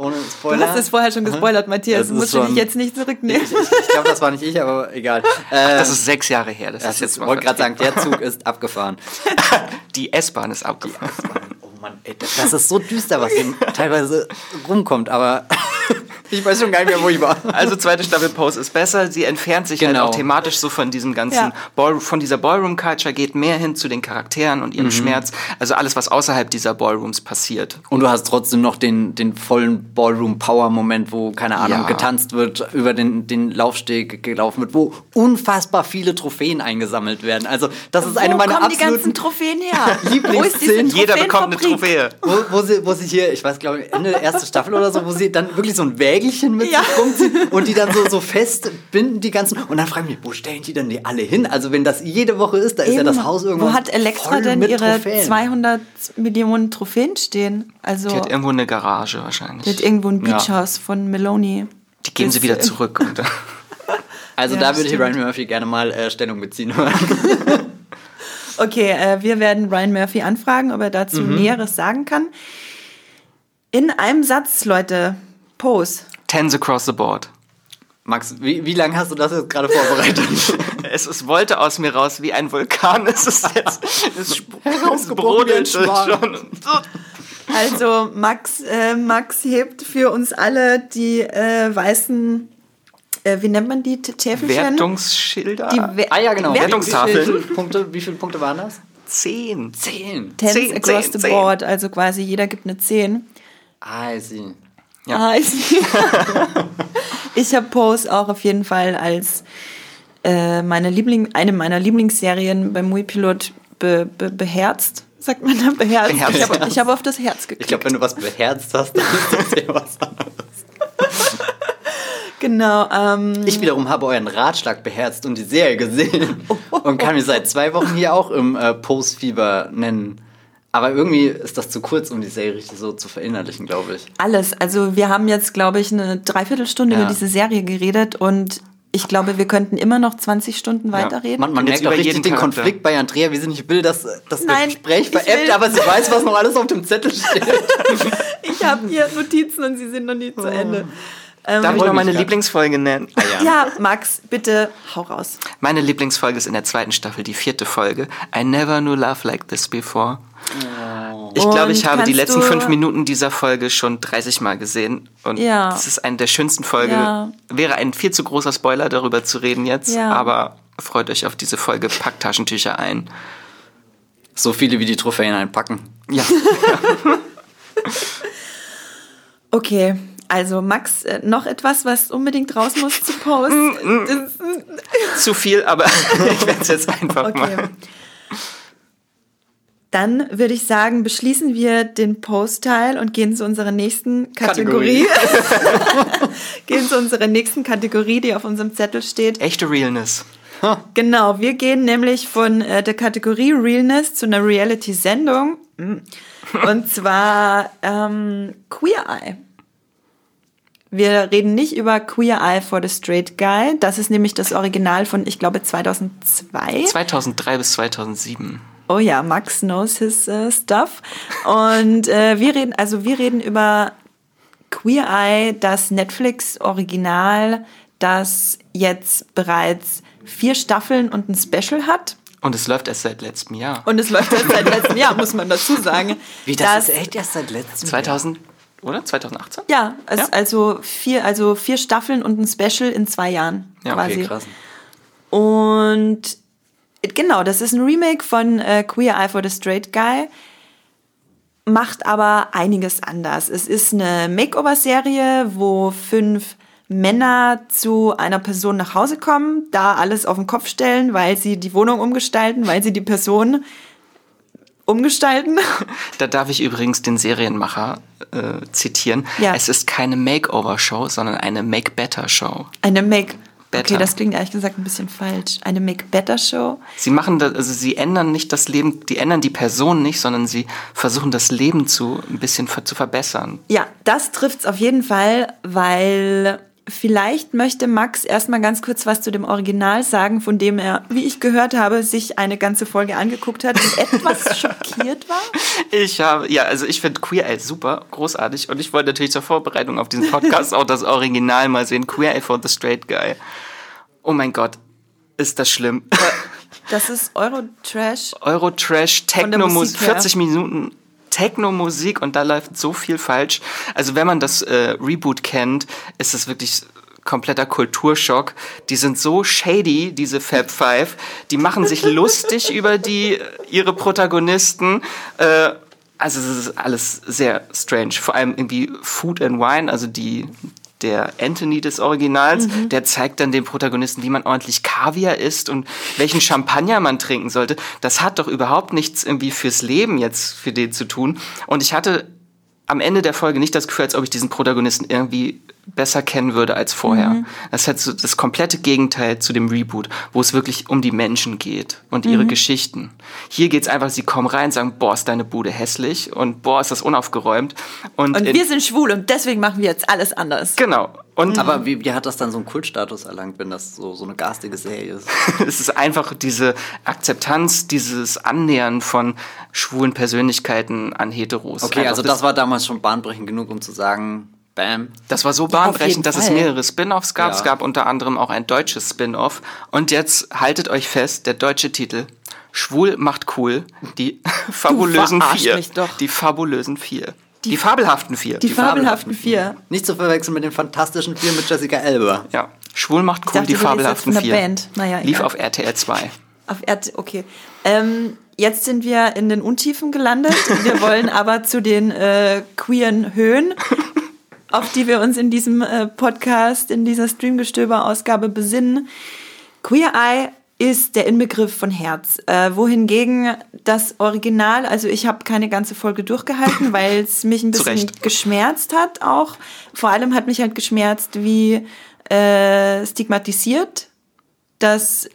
Ohne Spoiler. Du hast es vorher schon gespoilert, Matthias. Du musst dich jetzt nicht zurücknehmen. Ich, ich, ich glaube, das war nicht ich, aber egal. Äh, das ist sechs Jahre her. Das, das ist jetzt Ich wollte gerade sagen, der Zug ist abgefahren. <laughs> Die S-Bahn ist abgefahren. Oh Mann, ey, das ist so düster, was hier <laughs> teilweise rumkommt, aber Ich weiß schon gar nicht mehr, wo ich war. Also zweite Staffel Pose ist besser. Sie entfernt sich halt Genau. auch thematisch so von diesem ganzen Ja. Ball, von dieser Ballroom-Culture, geht mehr hin zu den Charakteren und ihrem Mhm. Schmerz. Also alles, was außerhalb dieser Ballrooms passiert. Und du hast trotzdem noch den, den vollen Ballroom-Power-Moment, wo, keine Ahnung, Ja. getanzt wird, über den, den Laufsteg gelaufen wird, wo unfassbar viele Trophäen eingesammelt werden. Also, das ist eine Wo meiner kommen die ganzen absoluten Trophäen her? <laughs> Lieblingsszenen. Jeder bekommt eine Trophäe. wo, wo, sie, wo sie hier, ich weiß glaube ich, Ende erste Staffel oder so, wo sie dann wirklich so ein Wägelchen mit Ja. sich rumziehen und die dann so, so festbinden, die ganzen. Und dann frage ich mich, wo stellen die denn die alle hin? Also wenn das jede Woche ist, da ist ja Eben. das Haus irgendwo. Wo hat Elektra voll denn ihre Trophäen. 200 Millionen Trophäen stehen? Also Die hat irgendwo eine Garage wahrscheinlich. die hat irgendwo ein Ja. Beachhaus von Meloni. Die geben sie wieder zurück. Und, <laughs> Also Ja, da würde ich. Ryan Murphy gerne mal äh, Stellung beziehen. <laughs> Okay, äh, wir werden Ryan Murphy anfragen, ob er dazu Mhm. Näheres sagen kann. In einem Satz, Leute, Pose. Tens across the board. Max, wie, wie lange hast du das jetzt gerade vorbereitet? <laughs> Es, es wollte aus mir raus wie ein Vulkan. Es ist jetzt es, sp- <laughs> es Herausgebrochen wie ein brodelt Schwan. schon. Also Max, äh, Max hebt für uns alle die äh, weißen, äh, wie nennt man die Täfelchen? Wertungsschilder. Die We ah ja, genau. Wer- Wertungstafeln. Wie, viele Punkte, wie viele Punkte waren das? Zehn. Zehn. Tens Zehn, across zehn, the zehn. board, also quasi jeder gibt eine 10. Ah, I see. Ja. <laughs> Ich habe Pose auch auf jeden Fall als äh, meine Liebling, eine meiner Lieblingsserien beim Mui-Pilot be, be, beherzt. Sagt man da beherzt? Beherzt. Ich habe hab auf das Herz geklickt. Ich glaube, wenn du was beherzt hast, dann ist das ja was anderes. <laughs> genau. Ähm, Ich wiederum habe euren Ratschlag beherzt und die Serie gesehen und kann mich seit zwei Wochen hier auch im äh, Postfieber nennen. Aber irgendwie ist das zu kurz, um die Serie richtig so zu verinnerlichen, glaube ich. alles. Also wir haben jetzt, glaube ich, eine Dreiviertelstunde Ja. über diese Serie geredet und ich glaube, wir könnten immer noch 20 Stunden weiterreden. Man, man Und jetzt merkt auch über richtig jeden den Charakter. Konflikt bei Andrea, wie sie nicht will, dass das Nein, Gespräch veräppt, aber sie weiß, was noch alles auf dem Zettel steht. <laughs> ich habe hier Notizen und sie sind noch nie zu Ende. Ähm, Darf ich noch meine. Lieblingsfolge nennen? ja, Max, bitte hau raus. Meine Lieblingsfolge ist in der zweiten Staffel, die vierte Folge. I never knew love like this before. Ich glaube, ich habe die letzten fünf Minuten dieser Folge schon 30 Mal gesehen. Und Ja. das ist eine der schönsten Folgen. Ja. Wäre ein viel zu großer Spoiler, darüber zu reden jetzt. Ja. Aber freut euch auf diese Folge. Packt Taschentücher ein. So viele wie die Trophäen einpacken. Ja. <laughs> Okay, also Max, äh, noch etwas, was unbedingt raus muss zu Post? <laughs> Das- zu viel, aber <laughs> <laughs> ich werde es jetzt einfach Okay. mal. Dann würde ich sagen, beschließen wir den Post-Teil und gehen zu unserer nächsten Kategorie. gehen zu unserer nächsten Kategorie, die auf unserem Zettel steht. Echte Realness. Genau, wir gehen nämlich von äh, der Kategorie Realness zu einer Reality-Sendung. Mm. Und zwar ähm, Queer Eye. Wir reden nicht über Queer Eye for the Straight Guy. Das ist nämlich das Original von, ich glaube, 2002. 2003 bis 2007. Oh ja, Max knows his äh, stuff. Und äh, wir reden, also wir reden über Queer Eye, das Netflix-Original, das jetzt bereits vier Staffeln und ein Special hat. Und es läuft erst seit letztem Jahr. Und es läuft erst seit letztem Jahr, muss man dazu sagen. <laughs> Wie, das, ist echt erst seit letztem 2000, oder? 2018? Ja, Ja. Also, vier, also vier Staffeln und ein Special in zwei Jahren. Ja, quasi. Okay, krass. Und genau, das ist ein Remake von äh, Queer Eye for the Straight Guy, macht aber einiges anders. Es ist eine Makeover-Serie, wo fünf Männer zu einer Person nach Hause kommen, da alles auf den Kopf stellen, weil sie die Wohnung umgestalten, weil sie die Person umgestalten. <laughs> Da darf ich übrigens den Serienmacher äh, zitieren. Ja. Es ist keine Makeover-Show, sondern eine Make-Better-Show. Eine Make... Better. Okay, das klingt ehrlich gesagt ein bisschen falsch. Eine Make-Better-Show. Sie machen das, also sie ändern nicht das Leben, die ändern die Person nicht, sondern sie versuchen das Leben zu ein bisschen zu verbessern. Ja, das trifft's auf jeden Fall, weil vielleicht möchte Max erstmal ganz kurz was zu dem Original sagen, von dem er, wie ich gehört habe, sich eine ganze Folge angeguckt hat und etwas <laughs> schockiert war. Ich habe, ja, also ich finde Queer Eye super, großartig und ich wollte natürlich zur Vorbereitung auf diesen Podcast <laughs> auch das Original mal sehen. Queer Eye for the Straight Guy. Oh mein Gott, ist das schlimm. Das ist Eurotrash. Eurotrash, der Techno, Musik her. 40 Minuten Techno-Musik und da läuft so viel falsch. Also wenn man das äh, Reboot kennt, ist es wirklich kompletter Kulturschock. Die sind so shady, diese Fab Five. Die machen sich <laughs> lustig über die ihre Protagonisten. Äh, also es ist alles sehr strange. Vor allem irgendwie Food and Wine, also die der Anthony des Originals, mhm. der zeigt dann dem Protagonisten, wie man ordentlich Kaviar isst und welchen Champagner man trinken sollte. Das hat doch überhaupt nichts irgendwie fürs Leben jetzt für den zu tun. Und ich hatte am Ende der Folge nicht das Gefühl, als ob ich diesen Protagonisten irgendwie besser kennen würde als vorher. Mhm. Das ist halt so das komplette Gegenteil zu dem Reboot, wo es wirklich um die Menschen geht und ihre mhm. Geschichten. Hier geht es einfach, sie kommen rein, sagen, boah, ist deine Bude hässlich und boah, ist das unaufgeräumt. Und, und wir sind schwul und deswegen machen wir jetzt alles anders. Genau. Und Aber wie, wie hat das dann so einen Kultstatus erlangt, wenn das so, so eine garstige Serie ist? <laughs> es ist einfach diese Akzeptanz, dieses Annähern von schwulen Persönlichkeiten an Heteros. Okay, einfach also das, das war damals schon bahnbrechend genug, um zu sagen, Bam. Das war so bahnbrechend, dass Fall. es mehrere Spin-offs gab. Ja. Es gab unter anderem auch ein deutsches Spin-off. Und jetzt haltet euch fest, der deutsche Titel Schwul macht cool. Die fabulösen vier. Die fabulösen vier. Die, die, fabelhaften vier. Die, die fabelhaften vier. Nicht zu verwechseln mit den fantastischen vier mit Jessica Elba. Ja. Schwul macht cool, dachte, die fabelhaften vier. Band. Naja, Lief egal. auf RTL 2. Auf RTL, okay. Ähm, jetzt sind wir in den Untiefen gelandet. Wir wollen aber zu den äh, queeren Höhen auf die wir uns in diesem äh, Podcast, in dieser Streamgestöber-Ausgabe besinnen. Queer Eye ist der Inbegriff von Herz. Äh, wohingegen das Original, also ich habe keine ganze Folge durchgehalten, <laughs> weil es mich ein bisschen geschmerzt hat auch. Vor allem hat mich halt geschmerzt, wie äh, stigmatisiert das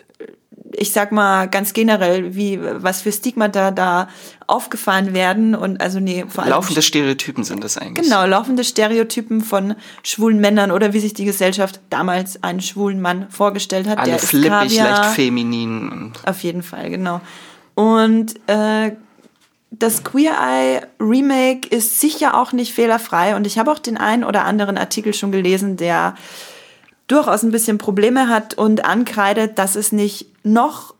ich sag mal ganz generell, wie was für Stigmata da aufgefahren werden und also nee, vor allem laufende Stereotypen sind das eigentlich. Genau, laufende Stereotypen von schwulen Männern oder wie sich die Gesellschaft damals einen schwulen Mann vorgestellt hat. Alle der flippig, Kaviar. leicht feminin. Auf jeden Fall, genau. Und äh, das Queer Eye Remake ist sicher auch nicht fehlerfrei und ich habe auch den einen oder anderen Artikel schon gelesen, der durchaus ein bisschen Probleme hat und ankreidet, dass es nicht noch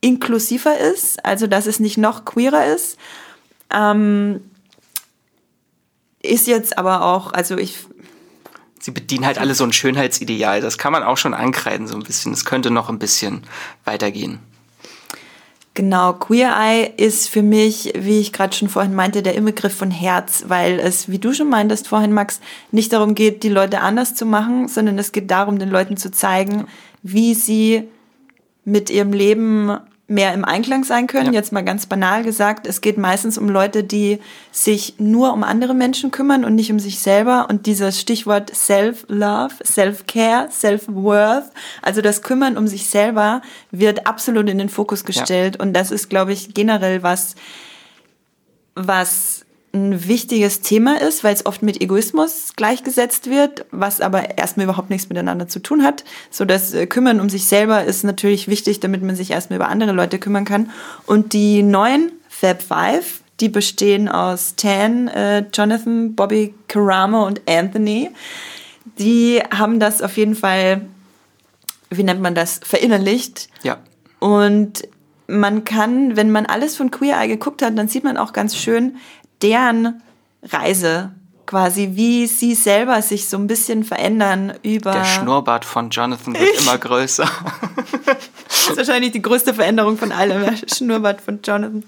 inklusiver ist, also dass es nicht noch queerer ist. Ähm, ist jetzt aber auch, also ich. Sie bedienen halt alle so ein Schönheitsideal. Das kann man auch schon ankreiden, so ein bisschen. Es könnte noch ein bisschen weitergehen. Genau, Queer Eye ist für mich, wie ich gerade schon vorhin meinte, der Inbegriff von Herz, weil es, wie du schon meintest vorhin, Max, nicht darum geht, die Leute anders zu machen, sondern es geht darum, den Leuten zu zeigen, wie sie mit ihrem Leben mehr im Einklang sein können. Ja. Jetzt mal ganz banal gesagt, es geht meistens um Leute, die sich nur um andere Menschen kümmern und nicht um sich selber. Und dieses Stichwort Self-Love, Self-Care, Self-Worth, also das Kümmern um sich selber, wird absolut in den Fokus gestellt. Ja. Und das ist, glaube ich, generell was, was ein wichtiges Thema ist, weil es oft mit Egoismus gleichgesetzt wird, was aber erstmal überhaupt nichts miteinander zu tun hat. So das äh, Kümmern um sich selber ist natürlich wichtig, damit man sich erstmal über andere Leute kümmern kann. Und die neuen Fab Five, die bestehen aus Tan, äh, Jonathan, Bobby Karamo und Anthony. Die haben das auf jeden Fall, wie nennt man das, verinnerlicht. Ja. Und man kann, wenn man alles von Queer Eye geguckt hat, dann sieht man auch ganz schön, deren Reise quasi, wie sie selber sich so ein bisschen verändern über. Der Schnurrbart von Jonathan wird ich. immer größer. das ist wahrscheinlich die größte Veränderung von allem, der Schnurrbart von Jonathan.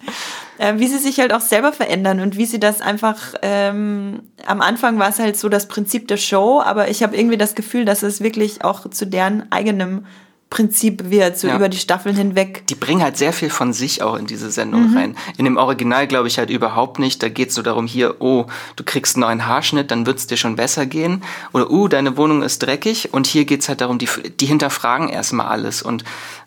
Äh, wie sie sich halt auch selber verändern und wie sie das einfach, ähm, am Anfang war es halt so das Prinzip der Show, aber ich habe irgendwie das Gefühl, dass es wirklich auch zu deren eigenem Prinzip wird, so ja. über die Staffeln hinweg. Die bringen halt sehr viel von sich auch in diese Sendung mhm. rein. In dem Original glaube ich halt überhaupt nicht. Da geht es so darum, hier, oh, du kriegst einen neuen Haarschnitt, dann wird es dir schon besser gehen. Oder, uh, deine Wohnung ist dreckig. Und hier geht es halt darum, die, die hinterfragen erstmal alles und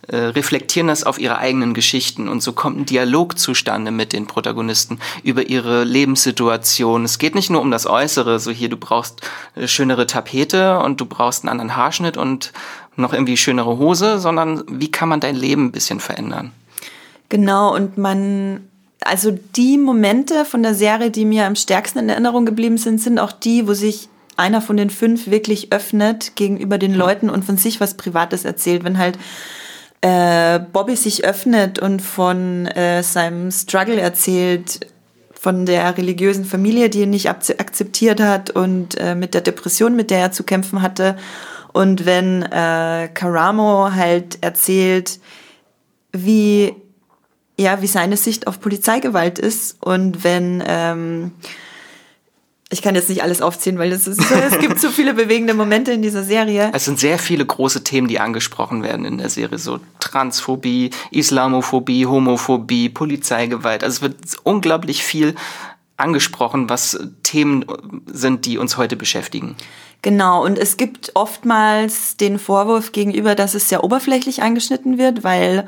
äh, reflektieren das auf ihre eigenen Geschichten. Und so kommt ein Dialog zustande mit den Protagonisten über ihre Lebenssituation. Es geht nicht nur um das Äußere, so hier, du brauchst äh, schönere Tapete und du brauchst einen anderen Haarschnitt und noch irgendwie schönere Hose, sondern wie kann man dein Leben ein bisschen verändern? Genau, und man, also die Momente von der Serie, die mir am stärksten in Erinnerung geblieben sind, sind auch die, wo sich einer von den fünf wirklich öffnet gegenüber den Leuten und von sich was Privates erzählt. Wenn halt äh, Bobby sich öffnet und von äh, seinem Struggle erzählt, von der religiösen Familie, die ihn nicht akzeptiert hat und äh, mit der Depression, mit der er zu kämpfen hatte. Und wenn äh, Karamo halt erzählt, wie ja, wie seine Sicht auf Polizeigewalt ist und wenn ähm, ich kann jetzt nicht alles aufziehen, weil es, ist, es gibt so viele bewegende Momente in dieser Serie. Es sind sehr viele große Themen, die angesprochen werden in der Serie. So Transphobie, Islamophobie, Homophobie, Polizeigewalt. Also es wird unglaublich viel angesprochen, was Themen sind, die uns heute beschäftigen. Genau, und es gibt oftmals den Vorwurf gegenüber, dass es sehr oberflächlich angeschnitten wird, weil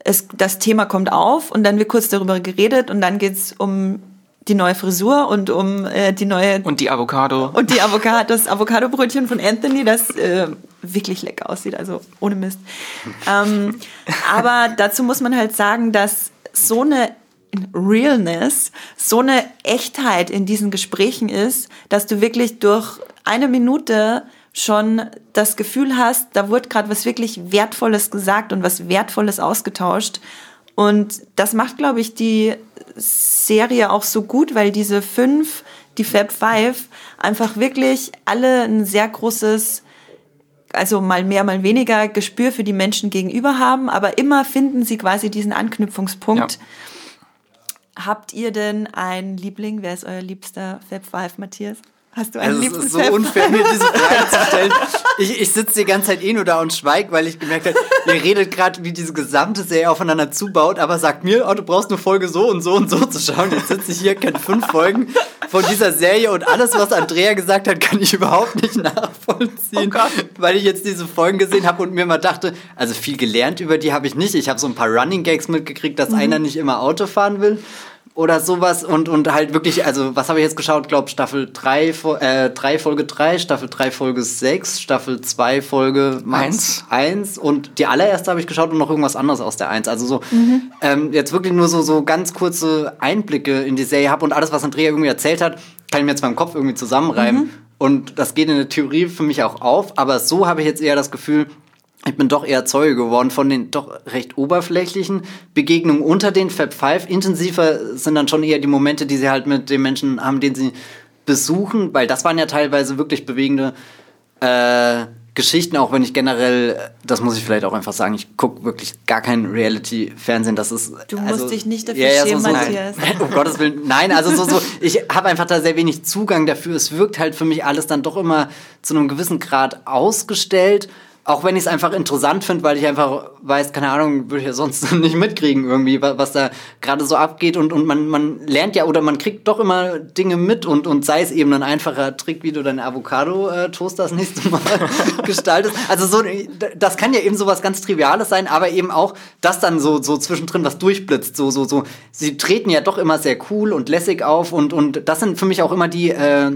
es, das Thema kommt auf und dann wird kurz darüber geredet und dann geht's um die neue Frisur und um äh, die neue und die Avocado und die Avocado das Avocado-Brötchen von Anthony, das äh, wirklich lecker aussieht, also ohne Mist. ähm, aber dazu muss man halt sagen, dass so eine Realness, so eine Echtheit in diesen Gesprächen ist, dass du wirklich durch eine Minute schon das Gefühl hast, da wurde gerade was wirklich Wertvolles gesagt und was Wertvolles ausgetauscht. Und das macht, glaube ich, die Serie auch so gut, weil diese fünf, die Fab Five, einfach wirklich alle ein sehr großes, also mal mehr, mal weniger Gespür für die Menschen gegenüber haben, aber immer finden sie quasi diesen Anknüpfungspunkt. Ja. Habt ihr denn einen Liebling? Wer ist euer liebster Fab Five, Matthias? Hast du einen also Es ist so unfair, mir diese <laughs> Frage zu stellen. Ich, ich sitze die ganze Zeit eh nur da und schweige, weil ich gemerkt habe, ihr redet gerade, wie diese gesamte Serie aufeinander zubaut, aber sagt mir, oh, du brauchst eine Folge so und so und so zu schauen. Jetzt sitze ich hier, kenne fünf Folgen von dieser Serie und alles, was Andrea gesagt hat, kann ich überhaupt nicht nachvollziehen, oh weil ich jetzt diese Folgen gesehen habe und mir mal dachte, also viel gelernt über die habe ich nicht. Ich habe so ein paar Running Gags mitgekriegt, dass mhm. einer nicht immer Auto fahren will oder sowas und, und halt wirklich, also was habe ich jetzt geschaut? Glaube Staffel 3, äh, 3 Folge 3, Staffel 3 Folge 6, Staffel 2 Folge 1. 1 und die allererste habe ich geschaut und noch irgendwas anderes aus der 1. Also so mhm. ähm, jetzt wirklich nur so, so ganz kurze Einblicke in die Serie habe und alles, was Andrea irgendwie erzählt hat, kann ich mir jetzt beim Kopf irgendwie zusammenreimen. Mhm. Und das geht in der Theorie für mich auch auf, aber so habe ich jetzt eher das Gefühl, ich bin doch eher Zeuge geworden von den doch recht oberflächlichen Begegnungen unter den Fab Five. Intensiver sind dann schon eher die Momente, die sie halt mit den Menschen haben, den sie besuchen, weil das waren ja teilweise wirklich bewegende äh, Geschichten, auch wenn ich generell, das muss ich vielleicht auch einfach sagen, ich gucke wirklich gar kein Reality-Fernsehen. Das ist. Du musst also, dich nicht dafür ja, ja, schämen, so, so, Matthias. <laughs> Um Gottes Willen. Nein, also so, so, ich habe einfach da sehr wenig Zugang dafür. Es wirkt halt für mich alles dann doch immer zu einem gewissen Grad ausgestellt auch wenn ich es einfach interessant finde, weil ich einfach weiß, keine Ahnung, würde ich ja sonst <laughs> nicht mitkriegen irgendwie, was da gerade so abgeht und, und man, man lernt ja oder man kriegt doch immer Dinge mit und, und sei es eben ein einfacher Trick, wie du deinen Avocado-Toast das nächste Mal <laughs> gestaltest. Also so, das kann ja eben so was ganz Triviales sein, aber eben auch, dass dann so, so zwischendrin was durchblitzt, so, so, so. Sie treten ja doch immer sehr cool und lässig auf und, und das sind für mich auch immer die, äh,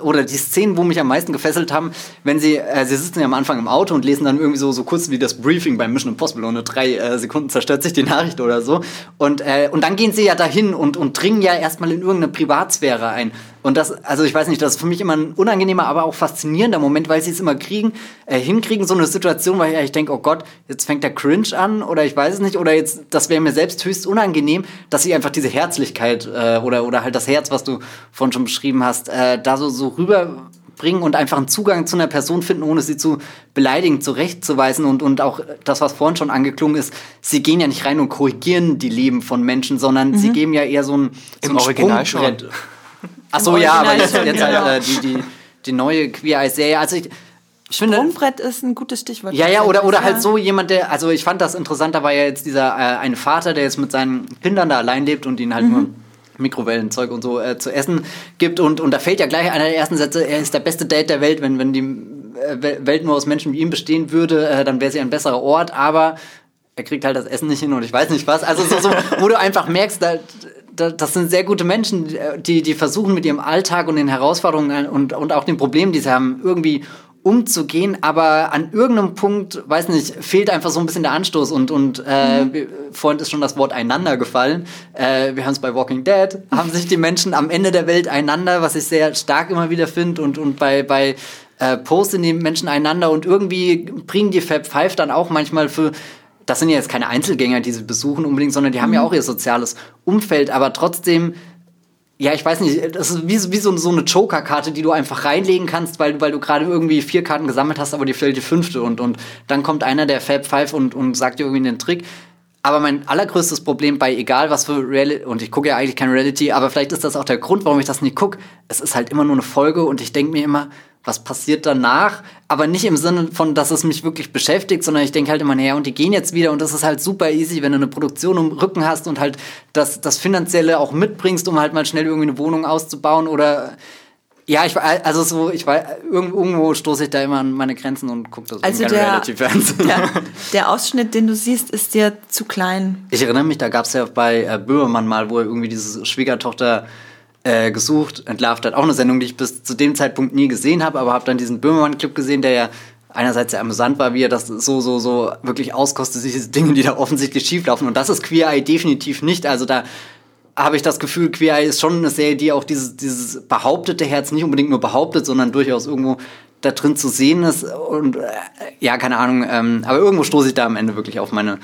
oder die Szenen, wo mich am meisten gefesselt haben, wenn sie, äh, sie sitzen ja am Anfang im Auto und lesen dann irgendwie so, so kurz wie das Briefing beim Mission Impossible in drei äh, Sekunden zerstört sich die Nachricht oder so. Und, äh, und dann gehen sie ja dahin und, und dringen ja erstmal in irgendeine Privatsphäre ein. Und das, also ich weiß nicht, das ist für mich immer ein unangenehmer, aber auch faszinierender Moment, weil sie es immer kriegen, äh, hinkriegen, so eine Situation, weil ich denke, oh Gott, jetzt fängt der Cringe an oder ich weiß es nicht, oder jetzt, das wäre mir selbst höchst unangenehm, dass sie einfach diese Herzlichkeit äh, oder, oder halt das Herz, was du vorhin schon beschrieben hast, äh, da so, so rüberbringen und einfach einen Zugang zu einer Person finden, ohne sie zu beleidigen, zurechtzuweisen und, und auch das, was vorhin schon angeklungen ist, sie gehen ja nicht rein und korrigieren die Leben von Menschen, sondern mhm. sie geben ja eher so ein, so Im ein Original schon. Ach so, ja, aber jetzt, jetzt halt äh, die, die, die neue Queer Eye Serie. Also ich, ich finde, Sprungbrett ist ein gutes Stichwort. Ja, ja, oder, oder halt so jemand, der, also ich fand das interessant, da war ja jetzt dieser äh, eine Vater, der jetzt mit seinen Kindern da allein lebt und ihnen halt mhm. nur Mikrowellenzeug und so äh, zu essen gibt. Und, und da fällt ja gleich einer der ersten Sätze, er ist der beste Date der Welt, wenn, wenn die äh, Welt nur aus Menschen wie ihm bestehen würde, äh, dann wäre sie ein besserer Ort, aber er kriegt halt das Essen nicht hin und ich weiß nicht was. Also so, so <laughs> wo du einfach merkst, da, das sind sehr gute Menschen, die, die versuchen mit ihrem Alltag und den Herausforderungen und, und auch den Problemen, die sie haben, irgendwie umzugehen, aber an irgendeinem Punkt, weiß nicht, fehlt einfach so ein bisschen der Anstoß und, und äh, mhm. vorhin ist schon das Wort einander gefallen. Äh, wir haben es bei Walking Dead, haben sich die Menschen am Ende der Welt einander, was ich sehr stark immer wieder finde und, und bei, bei äh, posten die Menschen einander und irgendwie bringen die Fab Five dann auch manchmal für das sind ja jetzt keine Einzelgänger, die sie besuchen unbedingt, sondern die haben ja mhm. auch ihr soziales Umfeld, aber trotzdem ja, ich weiß nicht, das ist wie, wie so, so eine Joker-Karte, die du einfach reinlegen kannst, weil, weil du gerade irgendwie vier Karten gesammelt hast, aber dir fehlt die fünfte und, und dann kommt einer der Fab Five und, und sagt dir irgendwie einen Trick. Aber mein allergrößtes Problem bei egal was für Reality, und ich gucke ja eigentlich kein Reality, aber vielleicht ist das auch der Grund, warum ich das nicht gucke. Es ist halt immer nur eine Folge und ich denke mir immer, was passiert danach? Aber nicht im Sinne von, dass es mich wirklich beschäftigt, sondern ich denke halt immer, naja, und die gehen jetzt wieder und das ist halt super easy, wenn du eine Produktion im Rücken hast und halt das, das Finanzielle auch mitbringst, um halt mal schnell irgendwie eine Wohnung auszubauen oder ja, ich also so, ich war irgendwo stoße ich da immer an meine Grenzen und gucke das also der. Der, <laughs> der, Ausschnitt, den du siehst, ist dir zu klein. Ich erinnere mich, da gab es ja bei äh, Böhmermann mal, wo er irgendwie diese Schwiegertochter äh, gesucht, entlarvt hat. Auch eine Sendung, die ich bis zu dem Zeitpunkt nie gesehen habe, aber habe dann diesen Böhmermann-Clip gesehen, der ja einerseits sehr amüsant war, wie er das so, so, so wirklich auskostet, diese Dinge, die da offensichtlich schieflaufen. Und das ist Queer Eye definitiv nicht. Also da habe ich das Gefühl, Queer Eye ist schon eine Serie, die auch dieses, dieses behauptete Herz nicht unbedingt nur behauptet, sondern durchaus irgendwo da drin zu sehen ist. Und äh, ja, keine Ahnung, ähm, aber irgendwo stoße ich da am Ende wirklich auf meine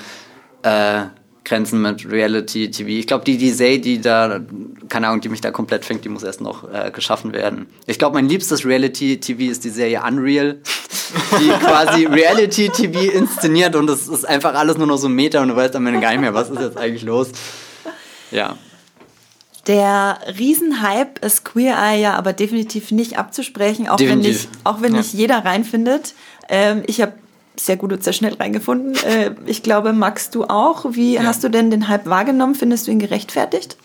äh, Grenzen mit Reality TV. Ich glaube, die, die Serie, die da, keine Ahnung, die mich da komplett fängt, die muss erst noch äh, geschaffen werden. Ich glaube, mein liebstes Reality TV ist die Serie Unreal, <laughs> die quasi Reality TV inszeniert und es ist einfach alles nur noch so ein Meter und du weißt am Ende gar nicht mehr, was ist jetzt eigentlich los. Ja. Der Riesenhype ist Queer Eye ja aber definitiv nicht abzusprechen, auch definitiv. wenn nicht, auch wenn ja. nicht jeder reinfindet. Ähm, ich habe sehr gut und sehr schnell reingefunden. Äh, ich glaube, Max, du auch. Wie ja. hast du denn den Hype wahrgenommen? Findest du ihn gerechtfertigt?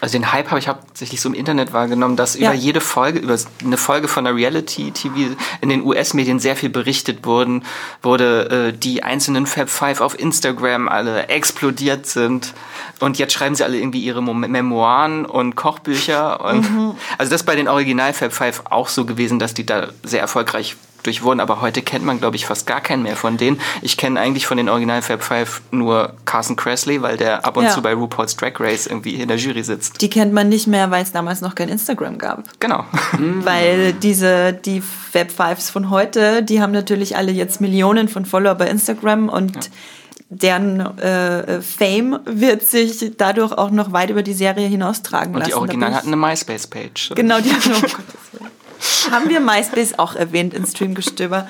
Also den Hype habe ich hauptsächlich so im Internet wahrgenommen, dass ja. über jede Folge, über eine Folge von der Reality-TV in den US-Medien sehr viel berichtet wurden, wurde, äh, die einzelnen Fab Five auf Instagram alle explodiert sind. Und jetzt schreiben sie alle irgendwie ihre Memoiren und Kochbücher. Und mhm. Also das ist bei den Original Fab Five auch so gewesen, dass die da sehr erfolgreich durchwurden, aber heute kennt man, glaube ich, fast gar keinen mehr von denen. Ich kenne eigentlich von den Original Fab Five nur Carson Kressley, weil der ab und ja. zu bei RuPaul's Drag Race irgendwie in der Jury sitzt. Die kennt man nicht mehr, weil es damals noch kein Instagram gab. Genau. <laughs> weil diese, die Fab Fives von heute, die haben natürlich alle jetzt Millionen von Follower bei Instagram und ja deren äh, Fame wird sich dadurch auch noch weit über die Serie hinaustragen Und lassen. die Original hatten eine MySpace-Page. Genau, die <laughs> hatten, oh Gottes haben wir MySpace auch erwähnt in Streamgestöber.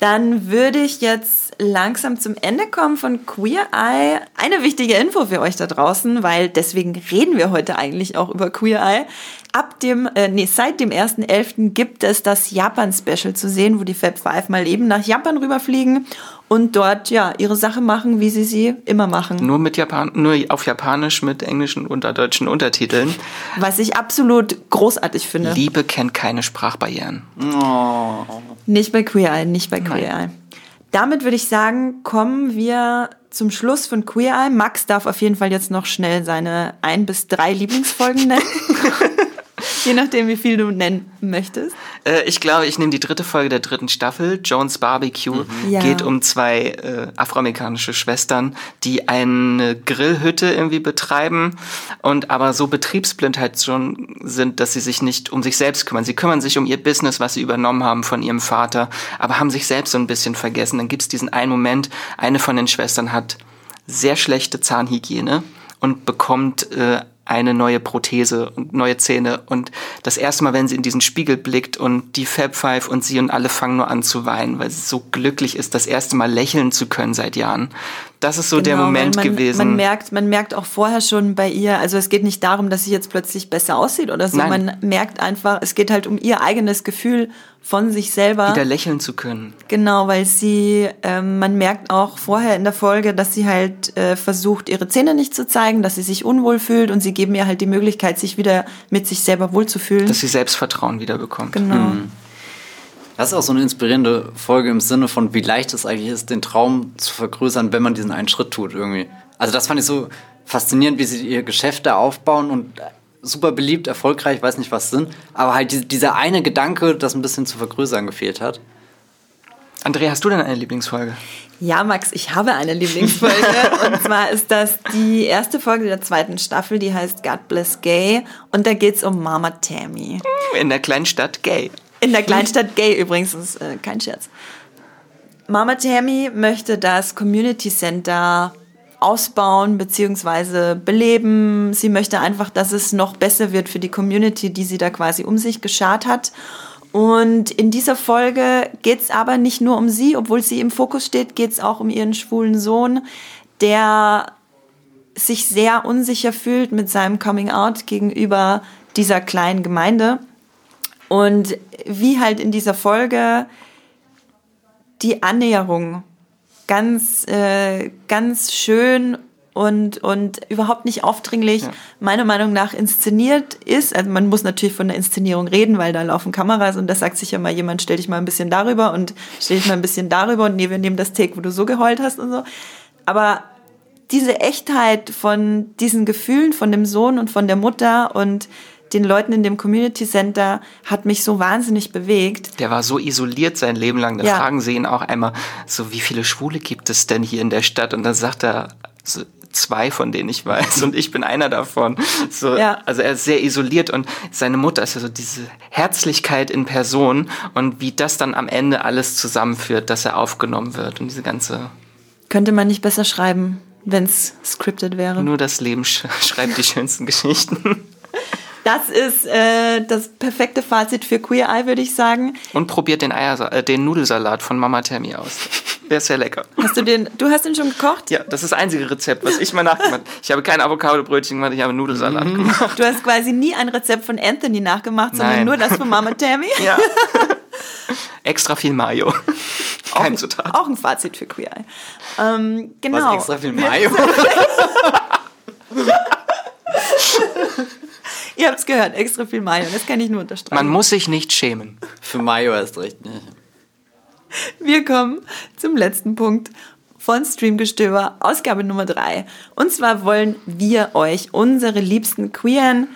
Dann würde ich jetzt langsam zum Ende kommen von Queer Eye. Eine wichtige Info für euch da draußen, weil deswegen reden wir heute eigentlich auch über Queer Eye. Ab dem, äh, nee, seit dem 1.11. gibt es das Japan-Special zu sehen, wo die Fab Five mal eben nach Japan rüberfliegen und dort ja ihre Sache machen, wie sie sie immer machen. Nur mit Japan, nur auf Japanisch mit englischen und deutschen Untertiteln. Was ich absolut großartig finde. Liebe kennt keine Sprachbarrieren. Oh. Nicht bei Queer Eye, nicht bei Queer Eye. Damit würde ich sagen, kommen wir zum Schluss von Queer Eye. Max darf auf jeden Fall jetzt noch schnell seine ein bis drei Lieblingsfolgen nennen. <laughs> Je nachdem, wie viel du nennen möchtest. Äh, ich glaube, ich nehme die dritte Folge der dritten Staffel. Jones Barbecue mhm. ja. geht um zwei äh, afroamerikanische Schwestern, die eine Grillhütte irgendwie betreiben und aber so betriebsblind halt schon sind, dass sie sich nicht um sich selbst kümmern. Sie kümmern sich um ihr Business, was sie übernommen haben von ihrem Vater, aber haben sich selbst so ein bisschen vergessen. Dann gibt es diesen einen Moment, eine von den Schwestern hat sehr schlechte Zahnhygiene und bekommt äh, eine neue Prothese und neue Zähne. Und das erste Mal, wenn sie in diesen Spiegel blickt und die Fab Five und sie und alle fangen nur an zu weinen, weil sie so glücklich ist, das erste Mal lächeln zu können seit Jahren. Das ist so genau, der Moment man, gewesen. Man merkt, man merkt auch vorher schon bei ihr, also es geht nicht darum, dass sie jetzt plötzlich besser aussieht oder so. Nein. Man merkt einfach, es geht halt um ihr eigenes Gefühl von sich selber. Wieder lächeln zu können. Genau, weil sie, ähm, man merkt auch vorher in der Folge, dass sie halt äh, versucht, ihre Zähne nicht zu zeigen, dass sie sich unwohl fühlt und sie geben ihr halt die Möglichkeit, sich wieder mit sich selber wohlzufühlen. Dass sie Selbstvertrauen wieder bekommt. Genau. Mhm. Das ist auch so eine inspirierende Folge im Sinne von, wie leicht es eigentlich ist, den Traum zu vergrößern, wenn man diesen einen Schritt tut irgendwie. Also das fand ich so faszinierend, wie sie ihr Geschäft da aufbauen und super beliebt, erfolgreich, weiß nicht was sind, aber halt dieser eine Gedanke, das ein bisschen zu vergrößern gefehlt hat. Andrea, hast du denn eine Lieblingsfolge? Ja, Max, ich habe eine Lieblingsfolge. <laughs> und zwar ist das die erste Folge der zweiten Staffel, die heißt God Bless Gay. Und da geht es um Mama Tammy. In der kleinen Stadt Gay. In der Kleinstadt Gay übrigens, das ist äh, kein Scherz. Mama Tammy möchte das Community Center ausbauen bzw. beleben. Sie möchte einfach, dass es noch besser wird für die Community, die sie da quasi um sich geschart hat. Und in dieser Folge geht es aber nicht nur um sie, obwohl sie im Fokus steht, geht es auch um ihren schwulen Sohn, der sich sehr unsicher fühlt mit seinem Coming Out gegenüber dieser kleinen Gemeinde. Und wie halt in dieser Folge die Annäherung ganz, äh, ganz schön und, und überhaupt nicht aufdringlich, ja. meiner Meinung nach inszeniert ist. Also man muss natürlich von der Inszenierung reden, weil da laufen Kameras und da sagt sich ja mal jemand, stell dich mal ein bisschen darüber und stell dich mal ein bisschen darüber und nee, wir nehmen das Take, wo du so geheult hast und so. Aber diese Echtheit von diesen Gefühlen von dem Sohn und von der Mutter und den Leuten in dem Community Center hat mich so wahnsinnig bewegt. Der war so isoliert sein Leben lang. Da ja. fragen sie ihn auch einmal so, wie viele Schwule gibt es denn hier in der Stadt? Und dann sagt er, so, zwei, von denen ich weiß und ich bin einer davon. So, ja. Also er ist sehr isoliert und seine Mutter ist ja so diese Herzlichkeit in Person und wie das dann am Ende alles zusammenführt, dass er aufgenommen wird und diese ganze... Könnte man nicht besser schreiben, wenn es scripted wäre. Nur das Leben sch schreibt die schönsten Geschichten. Das ist äh, das perfekte Fazit für Queer Eye, würde ich sagen. Und probiert den, Eier, äh, den Nudelsalat von Mama Tammy aus. Der ist sehr lecker. Hast du den, du hast den schon gekocht? Ja, das ist das einzige Rezept, was ich mal nachgemacht habe. Ich habe kein Avocado-Brötchen gemacht, ich habe Nudelsalat mhm. gemacht. Du hast quasi nie ein Rezept von Anthony nachgemacht, sondern Nein. nur das von Mama Tammy? <laughs> Ja. Extra viel Mayo. Kein Zutat. Auch ein Fazit für Queer Eye. Ähm, genau. Was, extra viel Mayo? <laughs> <laughs> Ihr habt es gehört, extra viel Mayo. Das kann ich nur unterstreichen. Man muss sich nicht schämen. Für Mayo erst recht nicht. Wir kommen zum letzten Punkt von Streamgestöber, Ausgabe Nummer 3. Und zwar wollen wir euch unsere liebsten queeren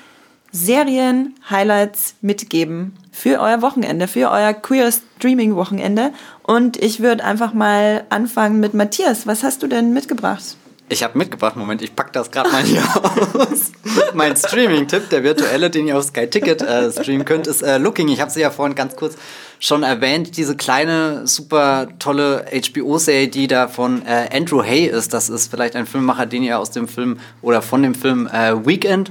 Serien, Highlights mitgeben für euer Wochenende, für euer queer Streaming Wochenende. Und ich würde einfach mal anfangen mit Matthias. Was hast du denn mitgebracht? Ich habe mitgebracht, Moment, ich packe das gerade mal hier aus. mein Streaming-Tipp, der virtuelle, den ihr auf Sky Ticket äh, streamen könnt, ist äh, Looking. Ich habe sie ja vorhin ganz kurz schon erwähnt. Diese kleine, super tolle HBO-Serie, die da von äh, Andrew Hay ist. Das ist vielleicht ein Filmemacher, den ihr aus dem Film oder von dem Film äh, Weekend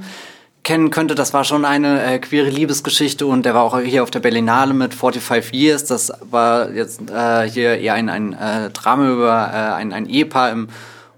kennen könnte. Das war schon eine äh, queere Liebesgeschichte und der war auch hier auf der Berlinale mit 45 Years. Das war jetzt äh, hier eher ein, ein äh, Drama über äh, ein, ein Ehepaar im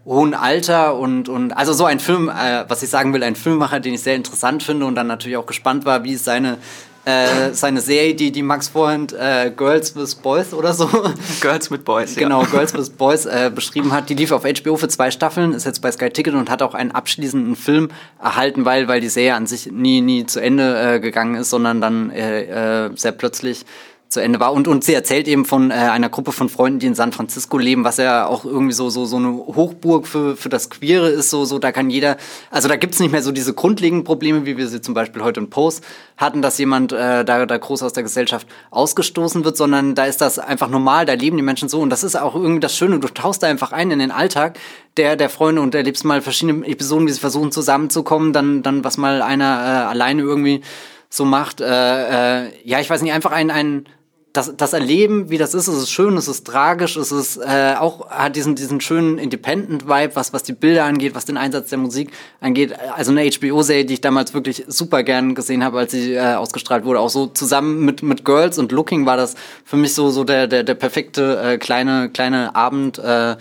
hohen Alter und, und also so ein Film, äh, was ich sagen will, ein Filmemacher, den ich sehr interessant finde und dann natürlich auch gespannt war, wie es seine äh, seine Serie, die, die Max vorhin äh, Girls with Boys oder so. <laughs> Girls with Boys, ja. Genau, Girls with Boys äh, beschrieben hat. Die lief auf HBO für zwei Staffeln, ist jetzt bei Sky Ticket und hat auch einen abschließenden Film erhalten, weil, weil die Serie an sich nie, nie zu Ende äh, gegangen ist, sondern dann äh, äh, sehr plötzlich zu Ende war. Und, und sie erzählt eben von äh, einer Gruppe von Freunden, die in San Francisco leben, was ja auch irgendwie so, so, so eine Hochburg für, für das Queere ist. So, so, da kann jeder, also da gibt's nicht mehr so diese grundlegenden Probleme, wie wir sie zum Beispiel heute in Post hatten, dass jemand äh, da, da groß aus der Gesellschaft ausgestoßen wird, sondern da ist das einfach normal, da leben die Menschen so. Und das ist auch irgendwie das Schöne, du tauchst da einfach ein in den Alltag der, der Freunde und erlebst mal verschiedene Episoden, wie sie versuchen zusammenzukommen, dann, dann was mal einer äh, alleine irgendwie so macht. Äh, äh, ja, ich weiß nicht, einfach ein, ein das, das Erleben, wie das ist, es ist schön, es ist tragisch, es ist äh, auch hat diesen diesen schönen Independent-Vibe, was was die Bilder angeht, was den Einsatz der Musik angeht. Also eine HBO-Serie, die ich damals wirklich super gern gesehen habe, als sie äh, ausgestrahlt wurde. Auch so zusammen mit mit Girls und Looking war das für mich so so der der der perfekte äh, kleine kleine Abend. Äh,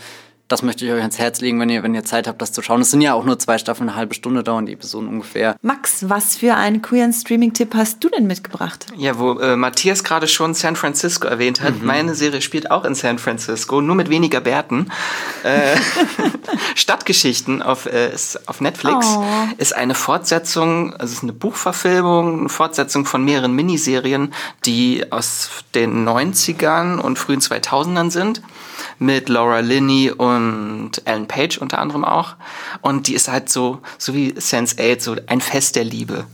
das möchte ich euch ans Herz legen, wenn ihr, wenn ihr Zeit habt, das zu schauen. Es sind ja auch nur zwei Staffeln, eine halbe Stunde dauern die Episoden ungefähr. Max, was für einen queeren Streaming-Tipp hast du denn mitgebracht? Ja, wo äh, Matthias gerade schon San Francisco erwähnt hat. Mhm. Meine Serie spielt auch in San Francisco, nur mit weniger Bärten. Äh, <laughs> Stadtgeschichten auf, äh, ist auf Netflix oh. ist eine Fortsetzung, also es ist eine Buchverfilmung, eine Fortsetzung von mehreren Miniserien, die aus den 90ern und frühen 2000ern sind mit Laura Linney und Ellen Page unter anderem auch. Und die ist halt so, so wie Sense8, so ein Fest der Liebe.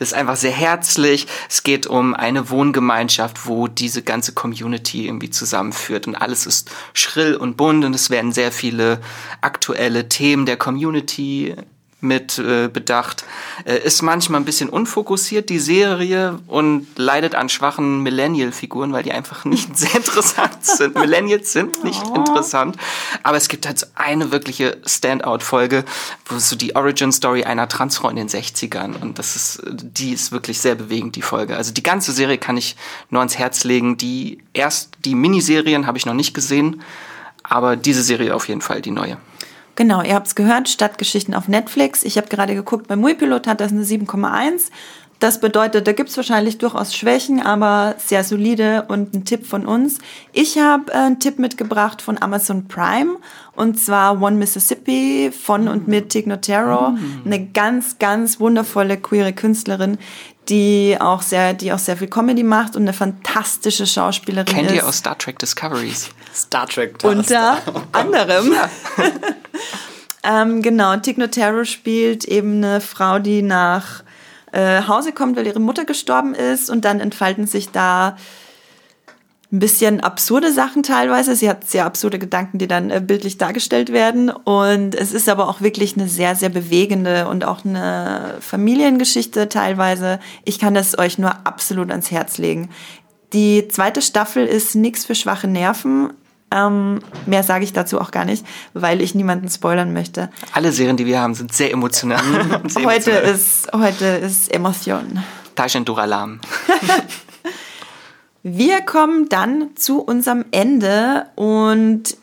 Das ist einfach sehr herzlich. Es geht um eine Wohngemeinschaft, wo diese ganze Community irgendwie zusammenführt und alles ist schrill und bunt und es werden sehr viele aktuelle Themen der Community mit äh, bedacht. Äh, ist manchmal ein bisschen unfokussiert, die Serie, und leidet an schwachen Millennial-Figuren, weil die einfach nicht <laughs> sehr interessant sind. Millennials sind nicht oh. interessant. Aber es gibt halt so eine wirkliche Standout-Folge, wo so die Origin-Story einer Transfrau in den 60ern. Und das ist, die ist wirklich sehr bewegend, die Folge. Also die ganze Serie kann ich nur ans Herz legen. Die erst, die Miniserien habe ich noch nicht gesehen. Aber diese Serie auf jeden Fall die neue. Genau, ihr habt es gehört, Stadtgeschichten auf Netflix. Ich habe gerade geguckt, bei Muipilot hat das eine 7,1. Das bedeutet, da gibt es wahrscheinlich durchaus Schwächen, aber sehr solide und ein Tipp von uns. Ich habe äh, einen Tipp mitgebracht von Amazon Prime und zwar One Mississippi von und mit Tig Notaro. Mm. Eine ganz, ganz wundervolle queere Künstlerin, die auch sehr, die auch sehr viel Comedy macht und eine fantastische Schauspielerin Kennt ist. Kennt ihr aus Star Trek Discoveries? Star Trek. Unter <laughs> anderem. <laughs> ähm, genau, Tig Notaro spielt eben eine Frau, die nach äh, Hause kommt, weil ihre Mutter gestorben ist und dann entfalten sich da ein bisschen absurde Sachen teilweise. Sie hat sehr absurde Gedanken, die dann äh, bildlich dargestellt werden. Und es ist aber auch wirklich eine sehr, sehr bewegende und auch eine Familiengeschichte teilweise. Ich kann das euch nur absolut ans Herz legen. Die zweite Staffel ist nichts für schwache Nerven. Ähm, mehr sage ich dazu auch gar nicht, weil ich niemanden spoilern möchte. Alle Serien, die wir haben, sind sehr emotional. <laughs> sehr heute, emotional. Ist, heute ist Emotion. Taschen Duralam. <laughs> wir kommen dann zu unserem Ende und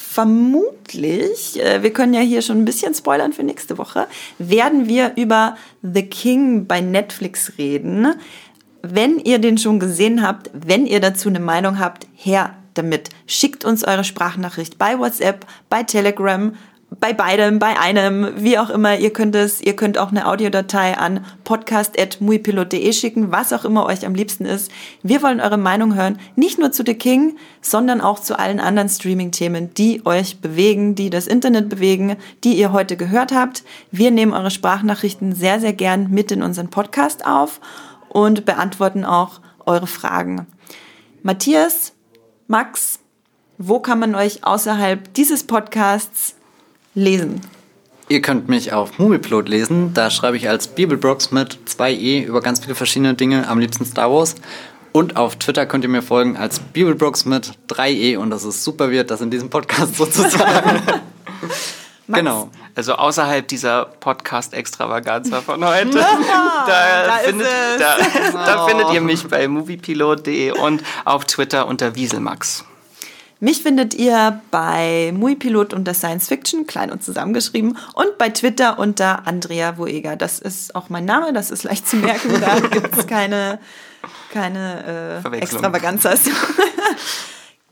vermutlich, äh, wir können ja hier schon ein bisschen spoilern für nächste Woche, werden wir über The King bei Netflix reden. Wenn ihr den schon gesehen habt, wenn ihr dazu eine Meinung habt, her damit. Schickt uns eure Sprachnachricht bei WhatsApp, bei Telegram, bei beidem, bei einem, wie auch immer. Ihr könnt es, ihr könnt auch eine Audiodatei an podcast.muipilot.de schicken, was auch immer euch am liebsten ist. Wir wollen eure Meinung hören, nicht nur zu The King, sondern auch zu allen anderen Streaming-Themen, die euch bewegen, die das Internet bewegen, die ihr heute gehört habt. Wir nehmen eure Sprachnachrichten sehr, sehr gern mit in unseren Podcast auf und beantworten auch eure Fragen. Matthias, Max, wo kann man euch außerhalb dieses Podcasts lesen? Ihr könnt mich auf Movieplot lesen. Da schreibe ich als Bibelbrox mit 2e über ganz viele verschiedene Dinge, am liebsten Star Wars. Und auf Twitter könnt ihr mir folgen als Bibelbrox mit 3e und das ist super wird, das in diesem Podcast <laughs> sozusagen. genau. Also außerhalb dieser Podcast-Extravaganza von heute, <laughs> da, da, findet, da, <laughs> da, findet, ihr mich bei moviepilot.de und auf Twitter unter Wieselmax. Mich findet ihr bei Muipilot unter Science Fiction, klein und zusammengeschrieben, und bei Twitter unter Andrea Voega. Das ist auch mein Name, das ist leicht zu merken, da <laughs> gibt es keine, keine äh, Extravaganzas.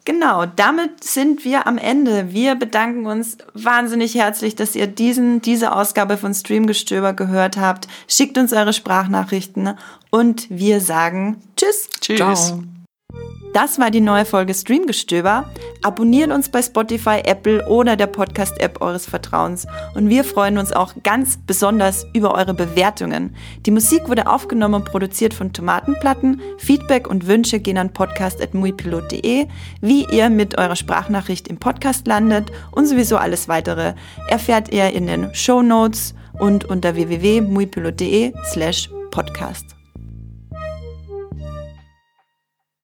Genau, damit sind wir am Ende. Wir bedanken uns wahnsinnig herzlich, dass ihr diesen, diese Ausgabe von Streamgestöber gehört habt. Schickt uns eure Sprachnachrichten und wir sagen Tschüss. Tschüss. Ciao. Das war die neue Folge Streamgestöber. Abonniert uns bei Spotify, Apple oder der Podcast-App eures Vertrauens. Und wir freuen uns auch ganz besonders über eure Bewertungen. Die Musik wurde aufgenommen und produziert von Tomatenplatten. Feedback und Wünsche gehen an podcast.muipilot.de. Wie ihr mit eurer Sprachnachricht im Podcast landet und sowieso alles weitere erfährt ihr in den Show Notes und unter www.muipilot.de slash podcast.